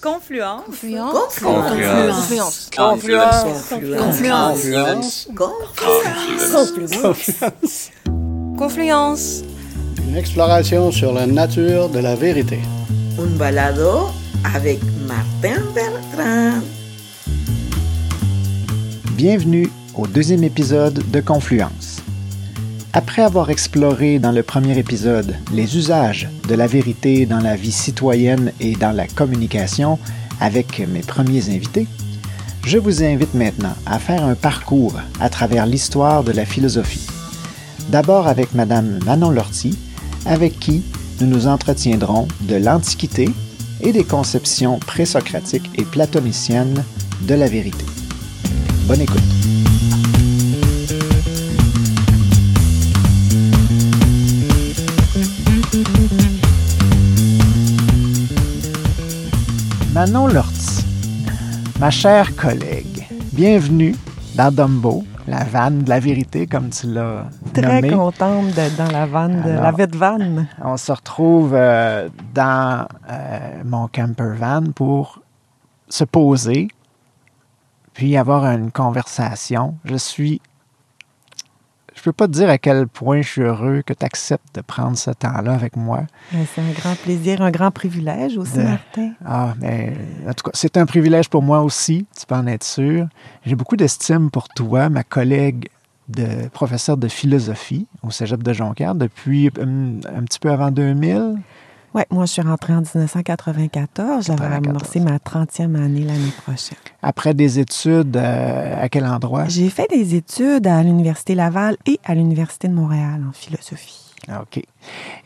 Confluence. Confluence. Confluence. Confluence. Confluence. Confluence. Confluence. Une exploration sur la nature de la vérité. Un balado avec Martin Bertrand. Bienvenue au deuxième épisode de Confluence. Après avoir exploré dans le premier épisode les usages de la vérité dans la vie citoyenne et dans la communication avec mes premiers invités, je vous invite maintenant à faire un parcours à travers l'histoire de la philosophie. D'abord avec Madame Manon Lortie, avec qui nous nous entretiendrons de l'Antiquité et des conceptions présocratiques et platoniciennes de la vérité. Bonne écoute. Manon Lortie, ma chère collègue, bienvenue dans Dumbo, la vanne de la vérité, comme tu l'as Très nommé. contente d'être dans la vanne, de la Alors- vette vanne. On se retrouve euh, dans euh, mon camper van pour se poser, puis avoir une conversation. Je suis. Je peux pas te dire à quel point je suis heureux que tu acceptes de prendre ce temps-là avec moi. C'est un grand plaisir, un grand privilège aussi, De- Martin. Ah, mais en tout cas, c'est un privilège pour moi aussi, tu peux en être sûr. J'ai beaucoup d'estime pour toi, ma collègue de professeur de philosophie au Cégep de Jonquière depuis hum, un petit peu avant 2000. Oui, moi, je suis rentrée en 1994. J'avais 94. amorcé ma 30e année l'année prochaine. Après des études, euh, à quel endroit? J'ai fait des études à l'Université Laval et à l'Université de Montréal en philosophie. Ah, OK.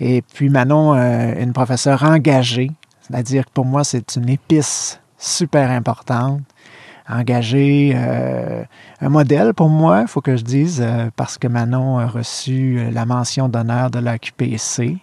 Et puis Manon, euh, une professeure engagée, c'est-à-dire que pour moi, c'est une épice super importante. Engagée, euh, un modèle pour moi, il faut que je dise, euh, parce que Manon a reçu la mention d'honneur de la QPC.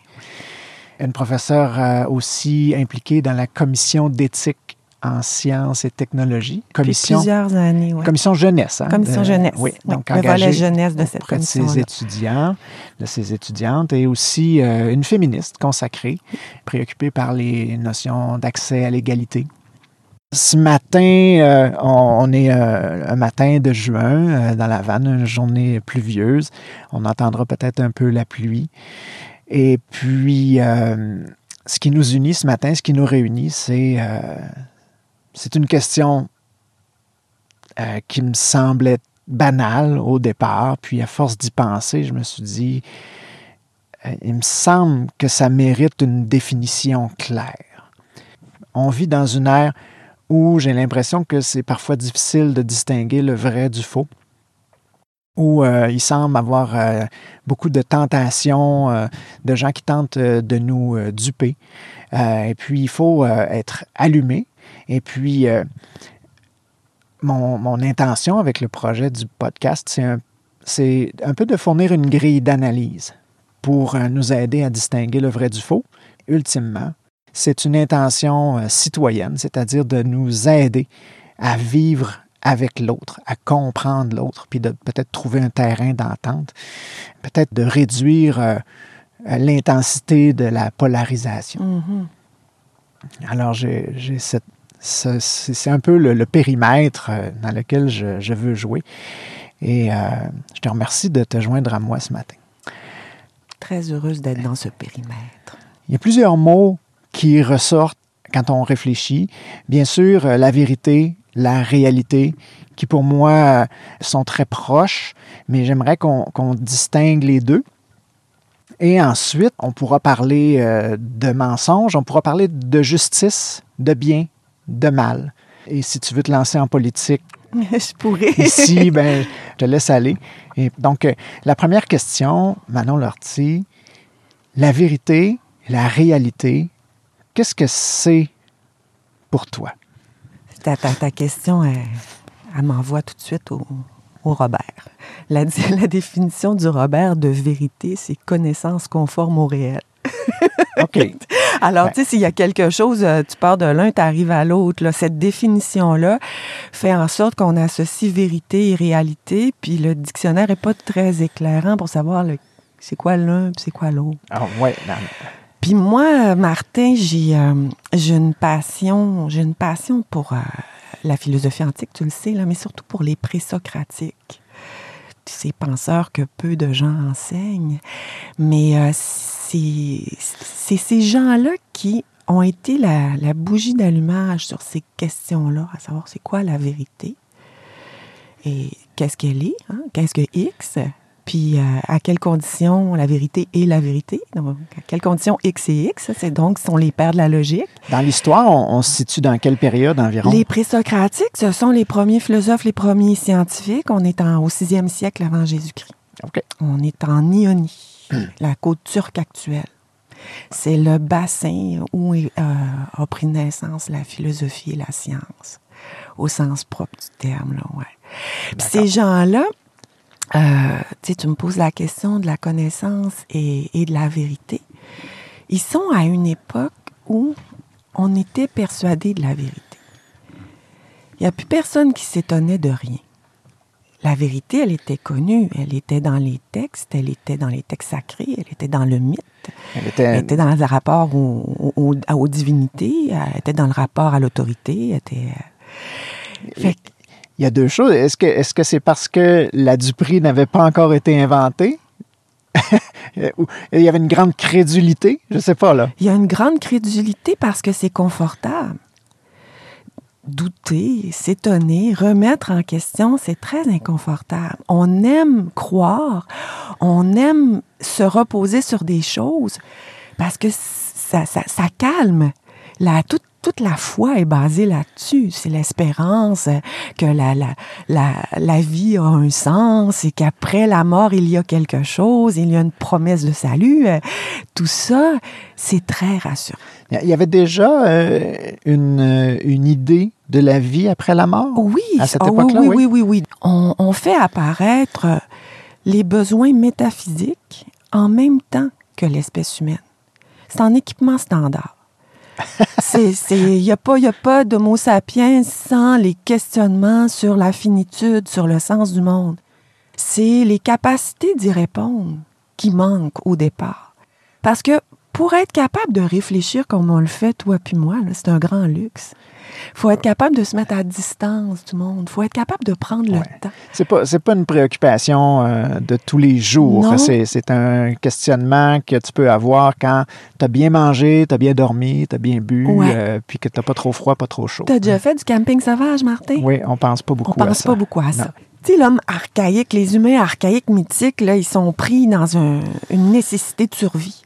Une professeure euh, aussi impliquée dans la commission d'éthique en sciences et technologies. Commission, plusieurs années, oui. commission jeunesse. hein, Commission de- jeunesse. Oui, Oui, donc le volet jeunesse de cette de ses étudiants, de ses étudiantes, et aussi euh, une féministe consacrée, préoccupée par les notions d'accès à l'égalité. Ce matin, euh, on, on est euh, un matin de juin euh, dans la vanne, une journée pluvieuse. On entendra peut-être un peu la pluie. Et puis, euh, ce qui nous unit ce matin, ce qui nous réunit, c'est euh, une question euh, qui me semblait banale au départ, puis à force d'y penser, je me suis dit, il me semble que ça mérite une définition claire. On vit dans une ère où j'ai l'impression que c'est parfois difficile de distinguer le vrai du faux, où euh, il semble avoir euh, beaucoup de tentations, euh, de gens qui tentent de nous duper. Et puis, il faut être allumé. Et puis, mon, intention avec le projet du podcast, c'est un, peu de fournir une grille d'analyse pour nous aider à distinguer le vrai du faux. Ultimement, c'est une intention citoyenne, c'est-à-dire de nous aider à vivre avec l'autre, à comprendre l'autre, puis de peut-être trouver un terrain d'entente, peut-être de réduire euh, l'intensité de la polarisation. Mhm. Alors, j'ai cette. C'est un peu le, le périmètre euh, dans lequel je, je veux jouer. Et euh, je te remercie de te joindre à moi ce matin. Très heureuse d'être dans ce périmètre. Il y a plusieurs mots qui ressortent quand on réfléchit. Bien sûr, la vérité, la réalité, qui pour moi sont très proches, mais j'aimerais qu'on qu'on distingue les deux. Et ensuite, on pourra parler euh, de mensonges, on pourra parler de justice, de bien, de mal. Et si tu veux te lancer en politique, je pourrais. ici, ben, je te laisse aller. Et donc, euh, la première question, Manon Lortie, la vérité, la réalité, qu'est-ce que c'est pour toi? Ta, ta, ta question, elle, elle m'envoie tout de suite au, au Robert. La, la définition du Robert de vérité, c'est connaissance conforme au réel. OK. Alors, tu sais, s'il y a quelque chose, euh, tu pars de l'un, tu arrives à l'autre. Cette définition-là fait en sorte qu'on associe vérité et réalité, puis le dictionnaire n'est pas très éclairant pour savoir c'est quoi l'un c'est quoi l'autre. Ah, ouais, non, Puis moi, Martin, j'ai euh, une passion, j'ai une passion pour euh, la philosophie antique, tu le sais, là, mais surtout pour les présocratiques. Ces penseurs que peu de gens enseignent. Mais euh, c'est c'est ces gens-là qui ont été la, la bougie d'allumage sur ces questions-là, à savoir c'est quoi la vérité? Et qu'est-ce qu'elle est, hein? qu'est-ce que X, puis euh, à quelles conditions la vérité est la vérité, donc à quelles conditions X et X, c'est donc sont les pères de la logique. Dans l'histoire, on, on se situe dans quelle période environ? Les présocratiques, ce sont les premiers philosophes, les premiers scientifiques. On est en, au sixième siècle avant Jésus-Christ. OK. On est en Ionie, la côte turque actuelle. C'est le bassin où euh, a pris naissance la philosophie et la science, au sens propre du terme. Là, ouais. Puis ces gens-là, euh, tu sais, tu me poses la question de la connaissance et, et de la vérité. Ils sont à une époque où on était persuadé de la vérité. Il n'y a plus personne qui s'étonnait de rien. La vérité, elle était connue, elle était dans les textes, elle était dans les textes sacrés, elle était dans le mythe, Elle était, elle était dans le rapport au- au- au- aux divinités, elle était dans le rapport à l'autorité, elle était... euh, Fait que- Il y a deux choses. Est-ce que est-ce c'est parce que la Dupree n'avait pas encore été inventée? Il y avait une grande crédulité? Je sais pas, là. Il y a une grande crédulité parce que c'est confortable. Douter, s'étonner, remettre en question, c'est très inconfortable. On aime croire, on aime se reposer sur des choses parce que ça, ça, ça calme. La, toute, toute la foi est basée là-dessus. C'est l'espérance euh, que la, la, la, la vie a un sens et qu'après la mort, il y a quelque chose, il y a une promesse de salut. Euh, Tout ça, c'est très rassurant. Il y avait déjà euh, une, une idée de la vie après la mort? Oui, À cette ah oui, époque-là, oui, oui. oui, oui, oui. On, on fait apparaître les besoins métaphysiques en même temps que l'espèce humaine. C'est en équipement standard. Il n'y a pas, y a pas d'homo sapiens sans les questionnements sur la finitude, sur le sens du monde. C'est les capacités d'y répondre qui manquent au départ. Parce que pour être capable de réfléchir comme on le fait, toi puis moi, c'est un grand luxe. faut être capable de se mettre à distance du monde. faut être capable de prendre Ouais. le temps. C'est pas, pas une préoccupation euh, de tous les jours. Non. C'est, un questionnement que tu peux avoir quand tu as bien mangé, tu as bien dormi, tu as bien bu, Ouais. euh, puis que tu pas trop froid, pas trop chaud. Tu as déjà fait du camping sauvage, Martin? Oui, on pense pas beaucoup On à pense ça. pas beaucoup à Non. ça. Tu sais, l'homme archaïque, les humains archaïques mythiques, là, ils sont pris dans un- une nécessité de survie.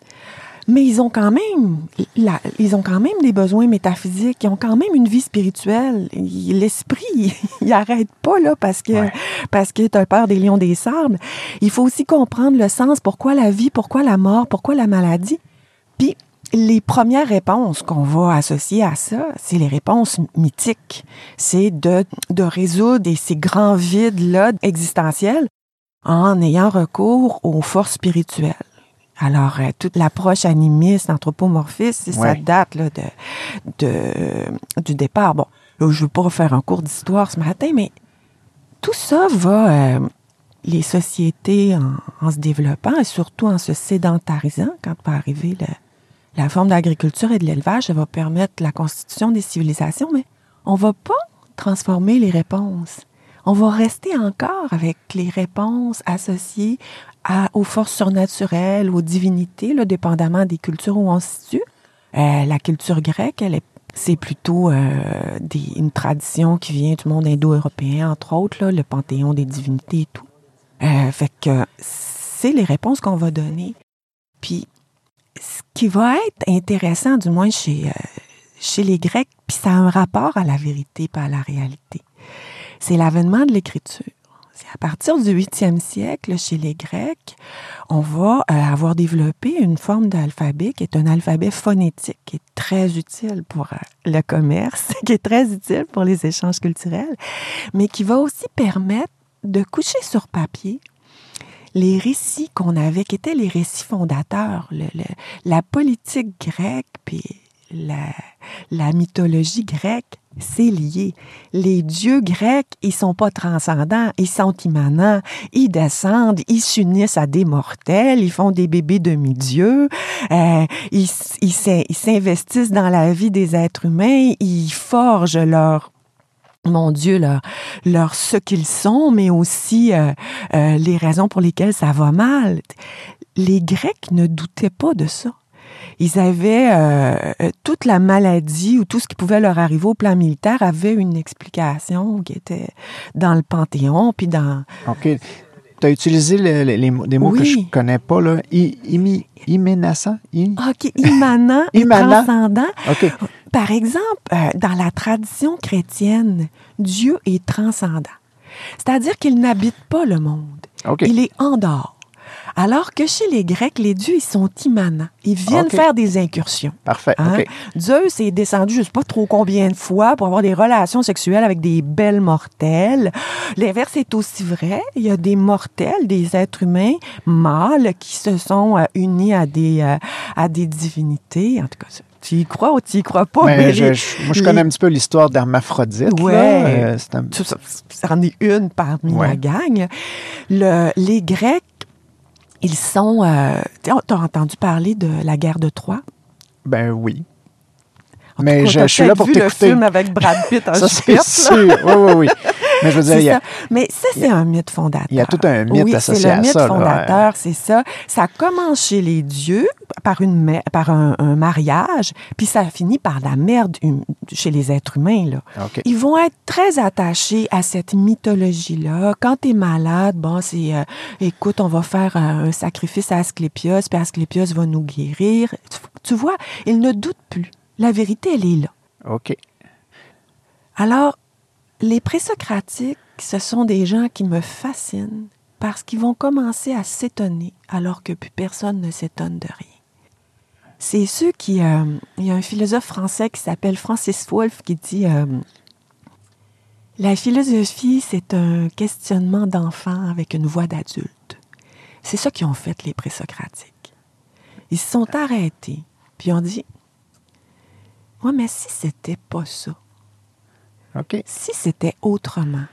Mais ils ont quand même, la- ils ont quand même des besoins métaphysiques. Ils ont quand même une vie spirituelle. L'esprit, il arrête pas là parce que Ouais. parce que t'as peur des lions des sables. Il faut aussi comprendre le sens. Pourquoi la vie Pourquoi la mort Pourquoi la maladie Puis les premières réponses qu'on va associer à ça, c'est les réponses mythiques. C'est de, de résoudre ces grands vides-là existentiels en ayant recours aux forces spirituelles. Alors, euh, toute l'approche animiste, anthropomorphiste, ça Ouais. date là, de, de, du départ. Bon, là, je ne veux pas faire un cours d'histoire ce matin, mais tout ça va, euh, les sociétés en, en se développant et surtout en se sédentarisant, quand va arriver le- la forme d'agriculture et de l'élevage, ça va permettre la constitution des civilisations, mais on va pas transformer les réponses. On va rester encore avec les réponses associées à- aux forces surnaturelles, aux divinités, là, dépendamment des cultures où on se situe. Euh, la culture grecque, elle est c'est plutôt euh, des- une tradition qui vient du monde indo-européen, entre autres, là, le panthéon des divinités et tout. Euh, fait que c'est les réponses qu'on va donner. Puis, ce qui va être intéressant, du moins chez, euh, chez les Grecs, puis ça a un rapport à la vérité, pas à la réalité, c'est l'avènement de l'écriture. C'est à partir du 8e siècle, chez les Grecs, on va euh, avoir développé une forme d'alphabet qui est un alphabet phonétique, qui est très utile pour euh, le commerce, qui est très utile pour les échanges culturels, mais qui va aussi permettre de coucher sur papier les récits qu'on avait, qui étaient les récits fondateurs, la politique grecque, puis la mythologie grecque c'est lié. Les dieux grecs, ils sont pas transcendants, ils sont immanents. Ils descendent, ils s'unissent à des mortels, ils font des bébés demi-dieux, euh, ils ils s'in- ils s'investissent dans la vie des êtres humains, ils forgent leur mon Dieu, leur, leur ce qu'ils sont, mais aussi euh, euh, les raisons pour lesquelles ça va mal. Les Grecs ne doutaient pas de ça. Ils avaient euh, euh, toute la maladie ou tout ce qui pouvait leur arriver au plan militaire avait une explication qui était dans le Panthéon, puis dans OK. Tu as utilisé le- le- les des mots que je connais pas, là. I, imi, imménaçant? I- OK, immanent et transcendant. Par exemple, euh, dans la tradition chrétienne, Dieu est transcendant. C'est-à-dire qu'il n'habite pas le monde. Il est en dehors. Alors que chez les Grecs, les dieux, ils sont immanents. Ils viennent faire des incursions. Parfait. Hein? OK. Zeus est descendu je sais pas trop combien de fois pour avoir des relations sexuelles avec des belles mortelles. L'inverse est aussi vrai. Il y a des mortels, des êtres humains mâles qui se sont euh, unis à des, euh, à des divinités. En tout cas, tu y crois ou tu y crois pas? Mais mais je- les- je- moi, je les- connais un petit peu l'histoire d'Hermaphrodite. Ouais. Euh, un- ça, ça, ça en est une parmi Ouais. la gang. Le- les Grecs, ils sont... Euh, tu entendu parler de la guerre de Troie? Ben oui. Mais cas, je, suis là pour le t'écouter. film avec Brad Pitt en Ça, c'est sûr. Oui, oui, oui. Mais je veux dire, C'est il y a- ça. Mais ça, c'est un mythe fondateur. il y a tout un mythe oui, associé c'est à le mythe ça, là, fondateur, c'est ça. Ça commence chez les dieux par, une, par un, un mariage, puis ça finit par la merde hum- chez les êtres humains. Là. Ils vont être très attachés à cette mythologie-là. Quand tu es malade, bon, c'est, euh, écoute, on va faire un sacrifice à Asclépios, puis Asclépios va nous guérir. Tu, tu vois, ils ne doutent plus. La vérité, elle est là. OK. Alors, les présocratiques, ce sont des gens qui me fascinent parce qu'ils vont commencer à s'étonner alors que plus personne ne s'étonne de rien. C'est ceux qui... euh, il y a un philosophe français qui s'appelle Francis Wolff qui dit euh, La philosophie, c'est un questionnement d'enfant avec une voix d'adulte. C'est ça qu'ils ont fait, les présocratiques. Ils se sont arrêtés, puis ont dit Ouais, mais si c'était pas ça, OK. si c'était autrement.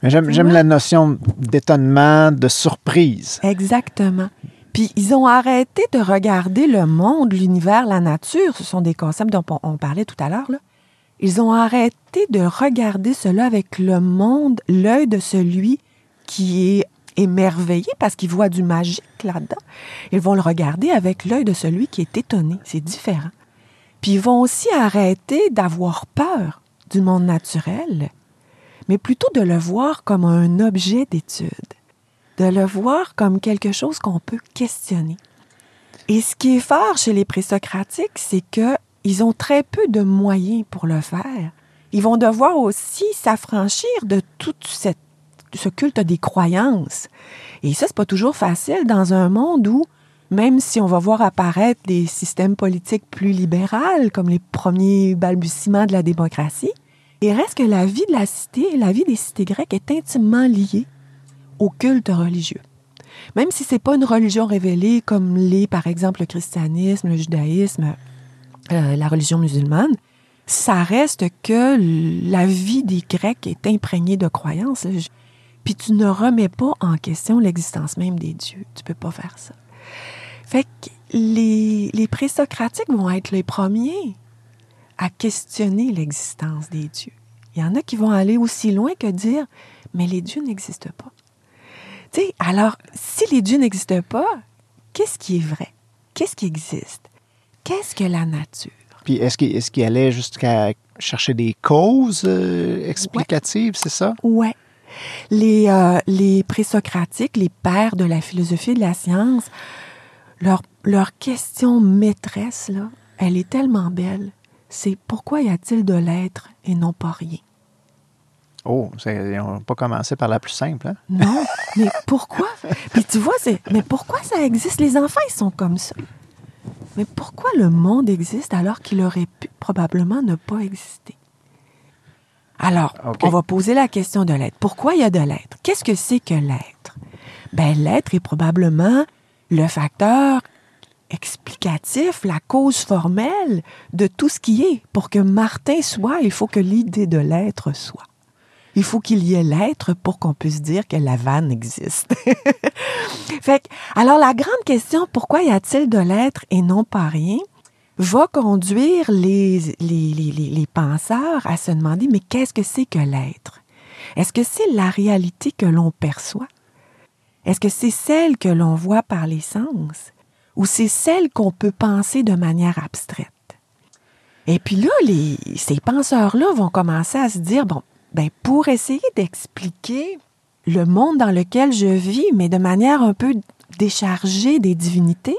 Mais j'aime, la notion d'étonnement, de surprise. Exactement. Puis ils ont arrêté de regarder le monde, l'univers, la nature. Ce sont des concepts dont on, parlait tout à l'heure. Ils ont arrêté de regarder cela avec le monde, l'œil de celui qui est émerveillé parce qu'il voit du magique là-dedans. Ils vont le regarder avec l'œil de celui qui est étonné. C'est différent. Puis ils vont aussi arrêter d'avoir peur du monde naturel, mais plutôt de le voir comme un objet d'étude, de le voir comme quelque chose qu'on peut questionner. Et ce qui est fort chez les présocratiques, c'est que ils ont très peu de moyens pour le faire. Ils vont devoir aussi s'affranchir de tout cette- ce culte des croyances. Et ça, c'est pas toujours facile dans un monde où, même si on va voir apparaître des systèmes politiques plus libéraux, comme les premiers balbutiements de la démocratie, il reste que la vie de la cité, la vie des cités grecques est intimement liée au culte religieux. Même si c'est pas une religion révélée comme l'est, par exemple, le christianisme, le judaïsme, euh, la religion musulmane, ça reste que la vie des Grecs est imprégnée de croyances. Puis tu ne remets pas en question l'existence même des dieux. Tu peux pas faire ça. Fait que les, les présocratiques vont être les premiers à questionner l'existence des dieux. Il y en a qui vont aller aussi loin que dire, mais les dieux n'existent pas. Tu sais, alors, si les dieux n'existent pas, qu'est-ce qui est vrai? Qu'est-ce qui existe? Qu'est-ce que la nature? Puis est-ce qu'il, est-ce qu'il allait jusqu'à chercher des causes euh, explicatives, c'est ça? Ouais. Les, euh, les présocratiques, les pères de la philosophie et de la science, leur, leur question maîtresse, là, elle est tellement belle. C'est pourquoi y a-t-il de l'être et non pas rien? Oh, on va pas commencer par la plus simple. Hein? Non, mais pourquoi? Puis tu vois, c'est, mais pourquoi ça existe? Les enfants, ils sont comme ça. Mais pourquoi le monde existe alors qu'il aurait pu probablement ne pas exister? Alors, on va poser la question de l'être. Pourquoi il y a de l'être? Qu'est-ce que c'est que l'être? Ben, l'être est probablement le facteur explicatif, la cause formelle de tout ce qui est. Pour que Martin soit, il faut que l'idée de l'être soit. Il faut qu'il y ait l'être pour qu'on puisse dire que la vanne existe. fait alors la grande question, pourquoi y a-t-il de l'être et non pas rien, va conduire les, les penseurs à se demander, mais qu'est-ce que c'est que l'être? Est-ce que c'est la réalité que l'on perçoit? Est-ce que c'est celle que l'on voit par les sens? Ou c'est celle qu'on peut penser de manière abstraite? Et puis là, ces penseurs-là vont commencer à se dire, bon, ben, pour essayer d'expliquer le monde dans lequel je vis, mais de manière un peu déchargée des divinités,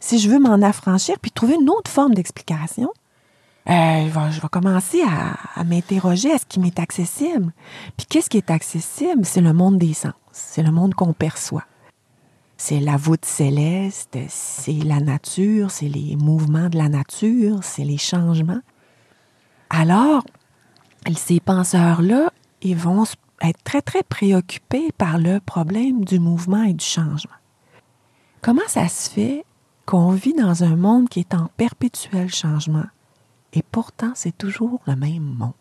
si je veux m'en affranchir, puis trouver une autre forme d'explication, euh, je, vais, commencer à, m'interroger à ce qui m'est accessible. Puis qu'est-ce qui est accessible? C'est le monde des sens, c'est le monde qu'on perçoit. C'est la voûte céleste, c'est la nature, c'est les mouvements de la nature, c'est les changements. Alors, ces penseurs-là, ils vont être très, très préoccupés par le problème du mouvement et du changement. Comment ça se fait qu'on vit dans un monde qui est en perpétuel changement et pourtant c'est toujours le même monde?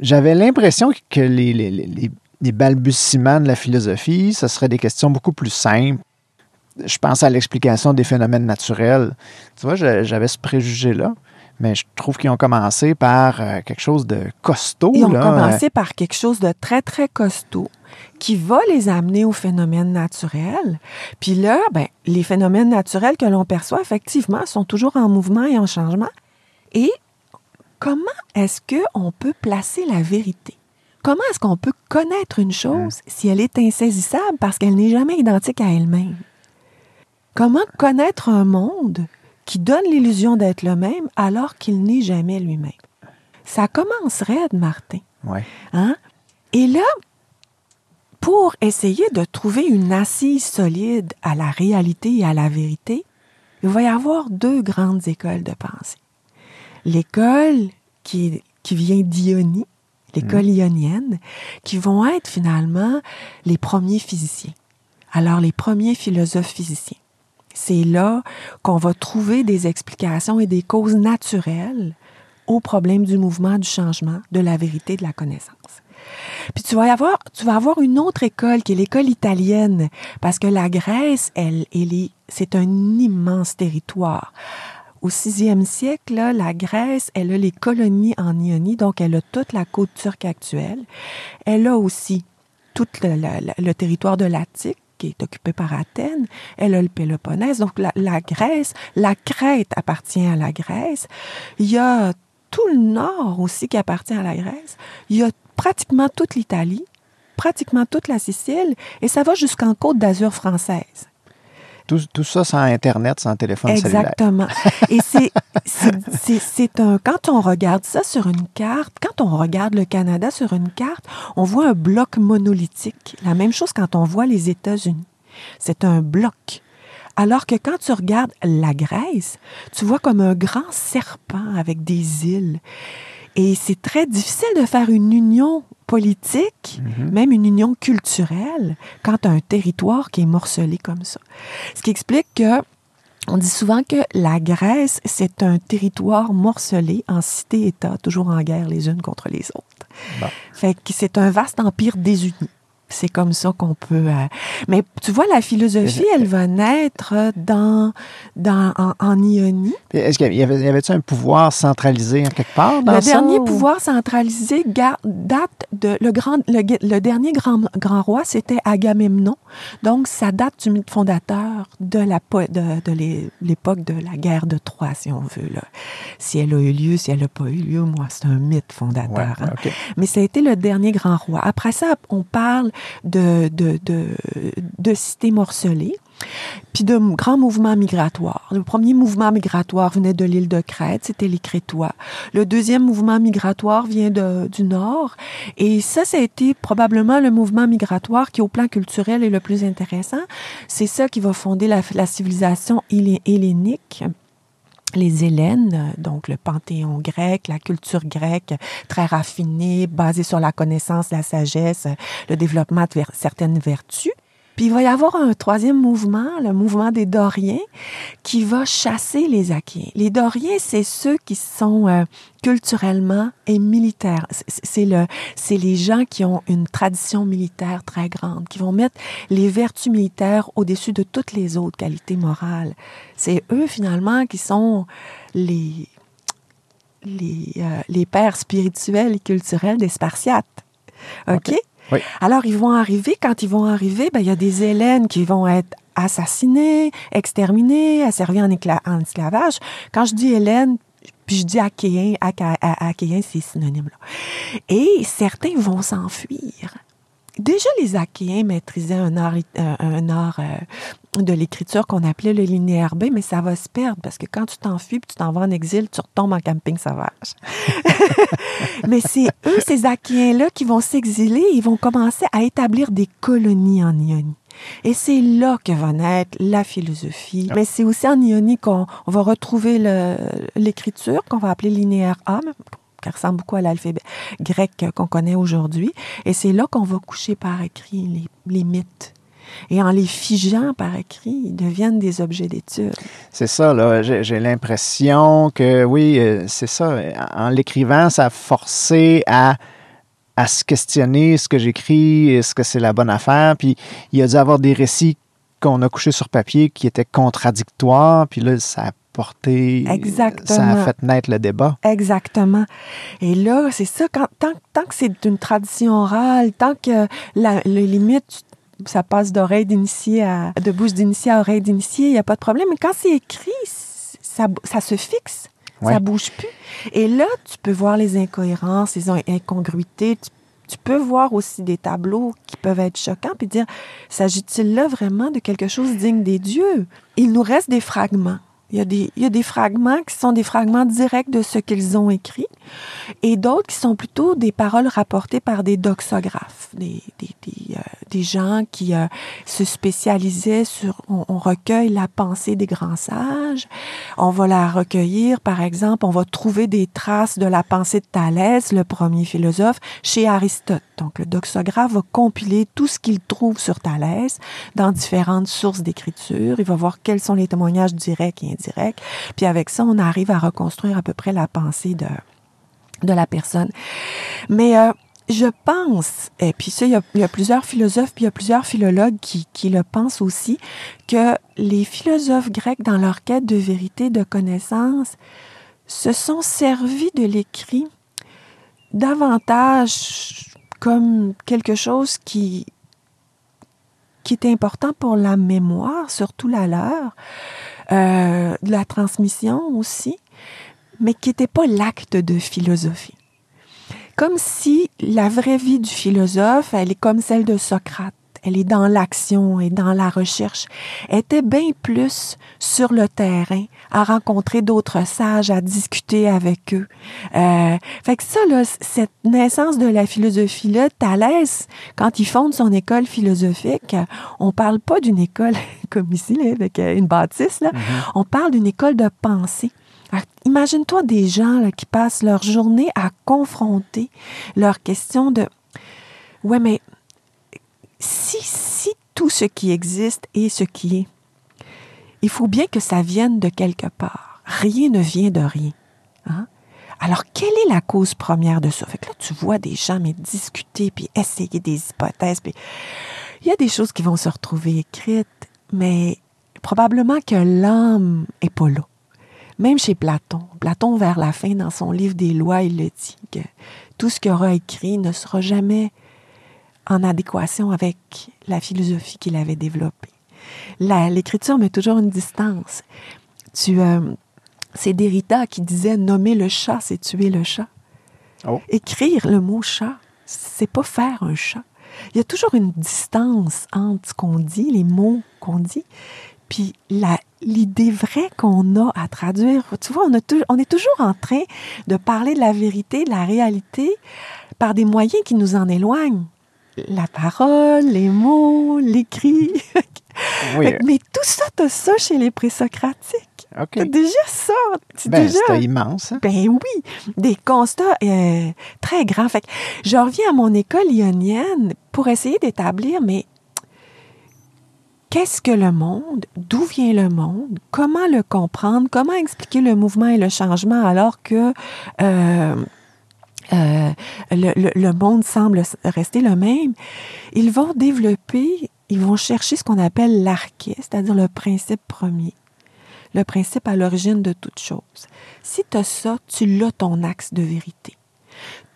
J'avais l'impression que les, les, balbutiements de la philosophie, ce serait des questions beaucoup plus simples. Je pense à l'explication des phénomènes naturels. Tu vois, j'avais ce préjugé-là mais je trouve qu'ils ont commencé par euh, quelque chose de costaud. Ils ont commencé par quelque chose de très, très costaud qui va les amener aux phénomènes naturels. Puis là, ben, les phénomènes naturels que l'on perçoit, effectivement, sont toujours en mouvement et en changement. Et comment est-ce qu'on peut placer la vérité? Comment est-ce qu'on peut connaître une chose si elle est insaisissable parce qu'elle n'est jamais identique à elle-même? Comment connaître un monde qui donne l'illusion d'être le même alors qu'il n'est jamais lui-même? Ça commencerait, Martin. Ouais. Hein? Et là, pour essayer de trouver une assise solide à la réalité et à la vérité, il va y avoir deux grandes écoles de pensée. L'école qui, qui vient d'Ionie, l'école mmh. ionienne, qui vont être finalement les premiers physiciens. Alors, les premiers philosophes physiciens. C'est là qu'on va trouver des explications et des causes naturelles aux problèmes du mouvement, du changement, de la vérité, de la connaissance. Puis tu vas avoir, tu vas avoir une autre école qui est l'école italienne, parce que la Grèce, elle, elle c'est un immense territoire. Au sixième siècle, la Grèce, elle a les colonies en Ionie, donc elle a toute la côte turque actuelle. Elle a aussi tout le territoire de l'Attique qui est occupée par Athènes, elle a le Péloponnèse, donc la, Grèce, la Crète appartient à la Grèce, il y a tout le nord aussi qui appartient à la Grèce, il y a pratiquement toute l'Italie, pratiquement toute la Sicile, et ça va jusqu'en Côte d'Azur française. Tout, tout, ça sans Internet, sans téléphone Exactement. Et c'est, c'est, un. Quand on regarde ça sur une carte, quand on regarde le Canada sur une carte, on voit un bloc monolithique. La même chose quand on voit les États-Unis. C'est un bloc. Alors que quand tu regardes la Grèce, tu vois comme un grand serpent avec des îles. Et c'est très difficile de faire une union politique, mhm. même une union culturelle, quand un territoire qui est morcelé comme ça. Ce qui explique que on dit souvent que la Grèce, c'est un territoire morcelé en cité-État, toujours en guerre les unes contre les autres. Fait que c'est un vaste empire désuni. C'est comme ça qu'on peut. Euh, mais tu vois, la philosophie, elle va naître dans, dans, en, Ionie. Est-ce qu'il y avait, y avait un pouvoir centralisé en quelque part dans Le dernier pouvoir centralisé date de. Le, grand, le, dernier grand, grand roi, c'était Agamemnon. Donc, ça date du mythe fondateur de, la, de, de l'époque de la guerre de Troie, si on veut. Là. Si elle a eu lieu, si elle n'a pas eu lieu, moi, c'est un mythe fondateur. Hein. Mais ça a été le dernier grand roi. Après ça, on parle de, de, de, cités morcelées puis de grands mouvements migratoires. Le premier mouvement migratoire venait de l'île de Crète, c'était les Crétois. Le deuxième mouvement migratoire vient du nord, et ça, ça a été probablement le mouvement migratoire qui, au plan culturel, est le plus intéressant. C'est ça qui va fonder la, la civilisation hellénique les Hélènes, donc le panthéon grec, la culture grecque très raffinée, basée sur la connaissance, la sagesse, le développement de certaines vertus. Puis il va y avoir un troisième mouvement, le mouvement des Doriens, qui va chasser les Achéens. Les Doriens, c'est ceux qui sont euh, culturellement et militaires. C'est le, c'est les gens qui ont une tradition militaire très grande, qui vont mettre les vertus militaires au-dessus de toutes les autres qualités morales. C'est eux finalement qui sont les les, euh, les pères spirituels et culturels des Spartiates. OK? Alors, ils vont arriver, quand ils vont arriver, ben, il y a des Hélènes qui vont être assassinées, exterminées, asservies en, en esclavage. Quand je dis Hélène, puis je dis achéen, achéen, c'est synonyme. Là. Et certains vont s'enfuir. Déjà, les Achéens maîtrisaient un art, un, un art euh, de l'écriture qu'on appelait le linéaire B, mais ça va se perdre parce que quand tu t'enfuis puis tu t'en vas en exil, tu retombes en camping sauvage. mais c'est eux, ces Achéens-là, qui vont s'exiler, ils vont commencer à établir des colonies en Ionie. Et c'est là que va naître la philosophie. Mais c'est aussi en Ionie qu'on on va retrouver l'écriture, qu'on va appeler linéaire A, qui ressemble beaucoup à l'alphabet grec qu'on connaît aujourd'hui. Et c'est là qu'on va coucher par écrit les, les mythes. Et en les figeant par écrit, ils deviennent des objets d'étude. C'est ça, là. J'ai l'impression que, oui, euh, c'est ça. En l'écrivant, ça a forcé à, à se questionner ce que j'écris, est-ce que c'est la bonne affaire? Puis il y a dû avoir des récits qu'on a couchés sur papier qui étaient contradictoires. Puis là, ça a porté. Ça Exactement. a fait naître le débat. Exactement. Et là, c'est ça, quand, tant, tant que c'est une tradition orale, tant que la, le limite, ça passe d'oreille d'initié à, de bouche d'initié à oreille d'initié, il n'y a pas de problème. Mais quand c'est écrit, ça, ça se fixe. Ouais. Ça bouge plus. Et là, tu peux voir les incohérences, les in- incongruités. Tu, tu peux voir aussi des tableaux qui peuvent être choquants, puis dire, s'agit-il là vraiment de quelque chose digne des dieux? Il nous reste des fragments. Il y, a des, il y a des fragments qui sont des fragments directs de ce qu'ils ont écrit et d'autres qui sont plutôt des paroles rapportées par des doxographes, des, des, des, euh, des gens qui euh, se spécialisaient sur, on, recueille la pensée des grands sages, on va la recueillir, par exemple, on va trouver des traces de la pensée de Thalès, le premier philosophe, chez Aristote. Donc, le doxographe va compiler tout ce qu'il trouve sur Thalès dans différentes sources d'écriture. Il va voir quels sont les témoignages directs et indirects. Puis avec ça, on arrive à reconstruire à peu près la pensée de, de la personne. Mais euh, je pense, et puis ça, il y, a, il y a plusieurs philosophes, puis il y a plusieurs philologues qui, qui le pensent aussi, que les philosophes grecs, dans leur quête de vérité, de connaissance, se sont servis de l'écrit davantage comme quelque chose qui, qui est important pour la mémoire, surtout la leur, euh, de la transmission aussi, mais qui n'était pas l'acte de philosophie. Comme si la vraie vie du philosophe, elle est comme celle de Socrate. Elle est dans l'action et dans la recherche. Elle était bien plus sur le terrain, à rencontrer d'autres sages, à discuter avec eux. Euh, fait que ça, là, cette naissance de la philosophie-là, Thalès, quand il fonde son école philosophique, on parle pas d'une école comme ici, là, avec euh, une bâtisse, là. on parle d'une école de pensée. Imagine-toi des gens là, qui passent leur journée à confronter leurs questions de Ouais, mais si, si tout ce qui existe est ce qui est, il faut bien que ça vienne de quelque part. Rien ne vient de rien. Hein? Alors, quelle est la cause première de ça? Fait que là, tu vois des gens mais discuter puis essayer des hypothèses. Puis il y a des choses qui vont se retrouver écrites, mais probablement que l'âme est pas là. Même chez Platon. Platon, vers la fin, dans son livre des lois, il le dit que tout ce qu'il aura écrit ne sera jamais en adéquation avec la philosophie qu'il avait développée. L'écriture met toujours une distance. Tu, euh, c'est Derrida qui disait nommer le chat, c'est tuer le chat. Oh. Écrire le mot chat, c'est pas faire un chat. Il y a toujours une distance entre ce qu'on dit, les mots qu'on dit, puis l'idée vraie qu'on a à traduire. Tu vois, on, a tou- on est toujours en train de parler de la vérité, de la réalité, par des moyens qui nous en éloignent. La parole, les mots, l'écrit. Oui, Mais tout ça, t'as ça chez les présocratiques. OK. T'as déjà ça. C'est Ben, déjà... c'était immense. hein? Ben oui, des constats euh, très grands. Fait que je reviens à mon école ionienne pour essayer d'établir, mais qu'est-ce que le monde, d'où vient le monde, comment le comprendre, comment expliquer le mouvement et le changement alors que euh, euh, le, le, monde semble rester le même, ils vont développer, ils vont chercher ce qu'on appelle l'arché, c'est-à-dire le principe premier, le principe à l'origine de toute chose. Si tu as ça, tu l'as ton axe de vérité.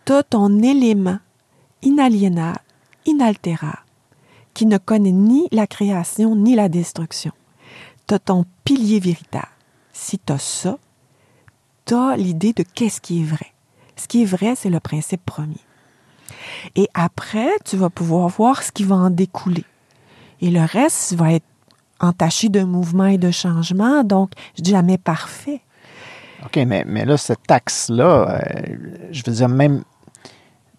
Tu as ton élément inaliénable, inaltérable, qui ne connaît ni la création ni la destruction. Tu as ton pilier véritable. Si tu as ça, tu as l'idée de qu'est-ce qui est vrai. Ce qui est vrai, c'est le principe premier. Et après, tu vas pouvoir voir ce qui va en découler. Et le reste va être entaché de mouvement et de changement, donc jamais parfait. OK, mais, mais là, cet axe-là, euh, je veux dire, même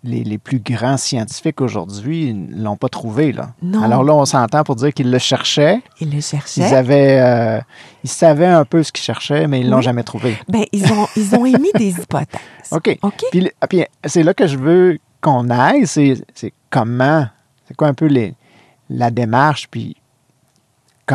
les, les plus grands scientifiques aujourd'hui ne l'ont pas trouvé. Là. Non. Alors là, on s'entend pour dire qu'ils le cherchaient. Ils le cherchaient. Ils, avaient, euh, ils savaient un peu ce qu'ils cherchaient, mais ils ne l'ont jamais trouvé. Ben, ils ont, ils ont émis des hypothèses. OK. OK? Puis, puis c'est là que je veux qu'on aille, c'est comment, c'est quoi un peu les, la démarche, puis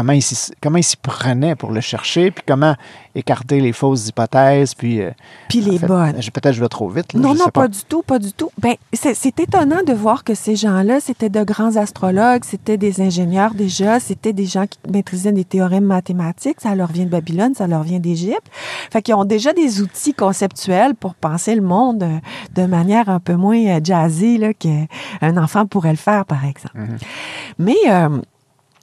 comment ils s'y prenaient pour le chercher, puis comment écarter les fausses hypothèses, puis... Euh, puis les fait, bonnes. Peut-être je vais trop vite. Là, non, je non, sais pas. pas. du tout, pas du tout. Ben, c'est étonnant de voir que ces gens-là, c'était de grands astrologues, c'était des ingénieurs déjà, c'était des gens qui maîtrisaient des théorèmes mathématiques, ça leur vient de Babylone, ça leur vient d'Égypte. Fait qu'ils ont déjà des outils conceptuels pour penser le monde euh, de manière un peu moins euh, jazzy là, qu'un enfant pourrait le faire, par exemple. Mhm. Mais... Euh,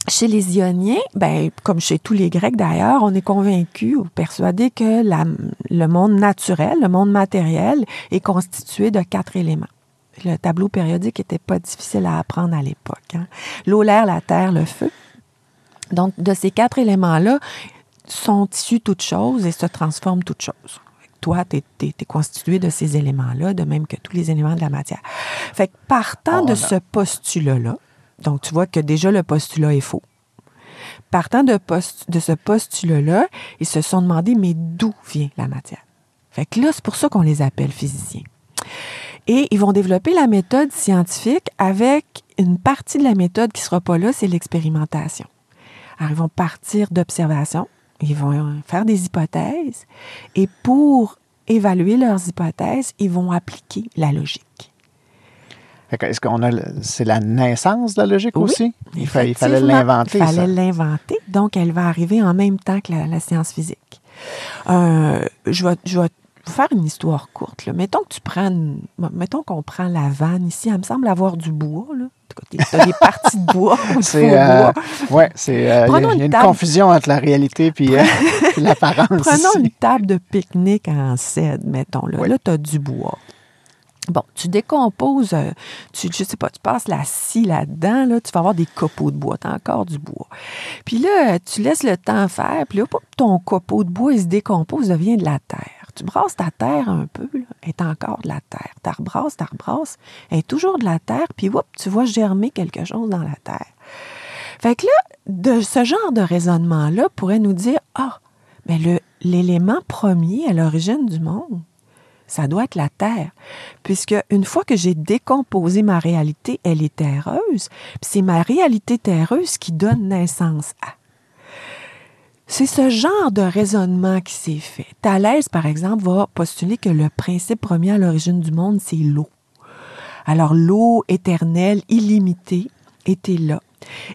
chez les Ioniens, ben, comme chez tous les Grecs d'ailleurs, on est convaincu ou persuadé que la, le monde naturel, le monde matériel, est constitué de quatre éléments. Le tableau périodique n'était pas difficile à apprendre à l'époque. Hein. L'eau, l'air, la terre, le feu. Donc, de ces quatre éléments-là, sont issus toutes choses et se transforment toutes choses. Toi, tu es, es, es, constitué de ces éléments-là, de même que tous les éléments de la matière. Fait que partant Oh, de ce postulat-là, donc, tu vois que déjà le postulat est faux. Partant de, ce postulat-là, ils se sont demandé, mais d'où vient la matière? Fait que là, c'est pour ça qu'on les appelle physiciens. Et ils vont développer la méthode scientifique avec une partie de la méthode qui ne sera pas là, c'est l'expérimentation. Alors, ils vont partir d'observations, ils vont faire des hypothèses, et pour évaluer leurs hypothèses, ils vont appliquer la logique. Est-ce qu'on a. C'est la naissance de la logique Oui, aussi? Il, fa il fallait l'inventer. Il fallait l'inventer. Donc, elle va arriver en même temps que la, la science physique. Euh, je, vais, je vais faire une histoire courte. Là. Mettons que tu prennes. Mettons qu'on prend la vanne ici. Elle me semble avoir du bois. Là. Tu as des parties de bois faux euh. Oui, c'est. Euh, il y a, une table. confusion entre la réalité et euh, l'apparence. Prenons ici. une table de pique-nique en cèdre, mettons. Là, Oui. là tu as du bois. Bon, tu décomposes, euh, tu, je sais pas, tu passes la scie là-dedans, là, tu vas avoir des copeaux de bois, tu as encore du bois. Puis là, tu laisses le temps faire, puis là, ton copeau de bois, il se décompose, devient de la terre. Tu brasses ta terre un peu, elle est encore de la terre. Tu rebrasses, tu rebrasses, elle est toujours de la terre, puis hop, tu vois germer quelque chose dans la terre. Fait que là, de ce genre de raisonnement-là pourrait nous dire, ah, mais l'élément premier à l'origine du monde, ça doit être la terre. Puisque une fois que j'ai décomposé ma réalité, elle est terreuse. Puis c'est ma réalité terreuse qui donne naissance à. C'est ce genre de raisonnement qui s'est fait. Thalès, par exemple, va postuler que le principe premier à l'origine du monde, c'est l'eau. Alors l'eau éternelle, illimitée, était là.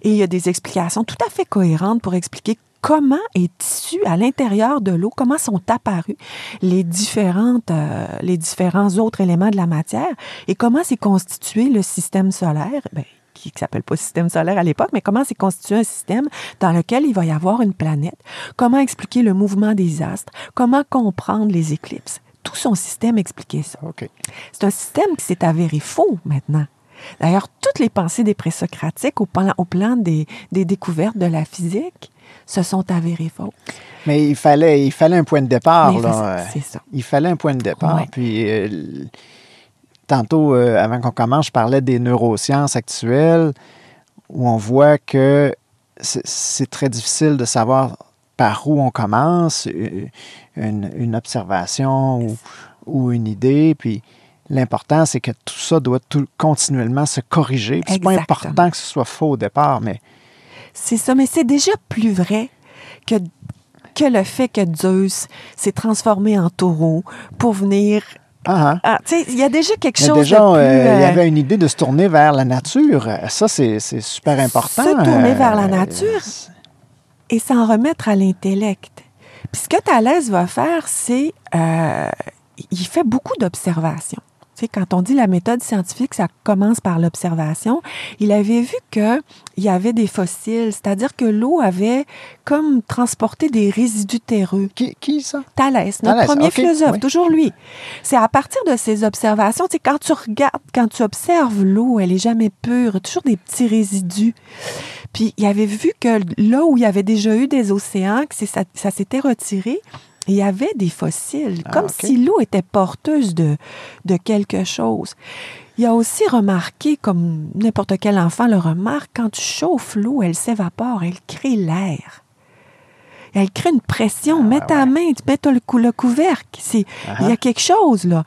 Et il y a des explications tout à fait cohérentes pour expliquer comment est issu à l'intérieur de l'eau, comment sont apparus les, différentes, euh, les différents autres éléments de la matière et comment s'est constitué le système solaire, ben, qui ne s'appelle pas système solaire à l'époque, mais comment s'est constitué un système dans lequel il va y avoir une planète, comment expliquer le mouvement des astres, comment comprendre les éclipses. Tout son système expliquait ça. C'est un système qui s'est avéré faux maintenant. D'ailleurs, toutes les pensées des présocratiques au plan, au plan des, des découvertes de la physique se sont avérées fausses. Mais il fallait, il fallait un point de départ. Mais là. c'est ça. Il fallait un point de départ. Ouais. Puis, euh, tantôt, euh, avant qu'on commence, je parlais des neurosciences actuelles où on voit que c'est- très difficile de savoir par où on commence, euh, une, une observation ou, ou une idée. Puis, l'important, c'est que tout ça doit tout, continuellement se corriger. C'est pas important que ce soit faux au départ, mais C'est ça, mais c'est déjà plus vrai que, que le fait que Zeus s'est transformé en taureau pour venir. Ah, ah. Ah, tu sais, il y a déjà quelque chose déjà, de plus. euh, il y euh, avait une idée de se tourner vers la nature. Ça, c'est super important. Se tourner vers la Euh, nature. et s'en remettre à l'intellect. Puis ce que Thalès va faire, c'est euh, il fait beaucoup d'observations. Tu sais, quand on dit la méthode scientifique, ça commence par l'observation. Il avait vu que il y avait des fossiles, c'est-à-dire que l'eau avait comme transporté des résidus terreux. Qui, qui ça? Thalès, notre Thalès, premier philosophe, oui. toujours lui. C'est à partir de ces observations, tu sais, quand tu regardes, quand tu observes l'eau, elle est jamais pure, toujours des petits résidus. Puis il avait vu que là où il y avait déjà eu des océans, que ça s'était retiré, il y avait des fossiles, Ah, comme si l'eau était porteuse de, de quelque chose. Il a aussi remarqué, comme n'importe quel enfant le remarque, quand tu chauffes l'eau, elle s'évapore, elle crée l'air. Elle crée une pression. mets ta main, tu mets le, cou- le couvercle. C'est- Il y a quelque chose là.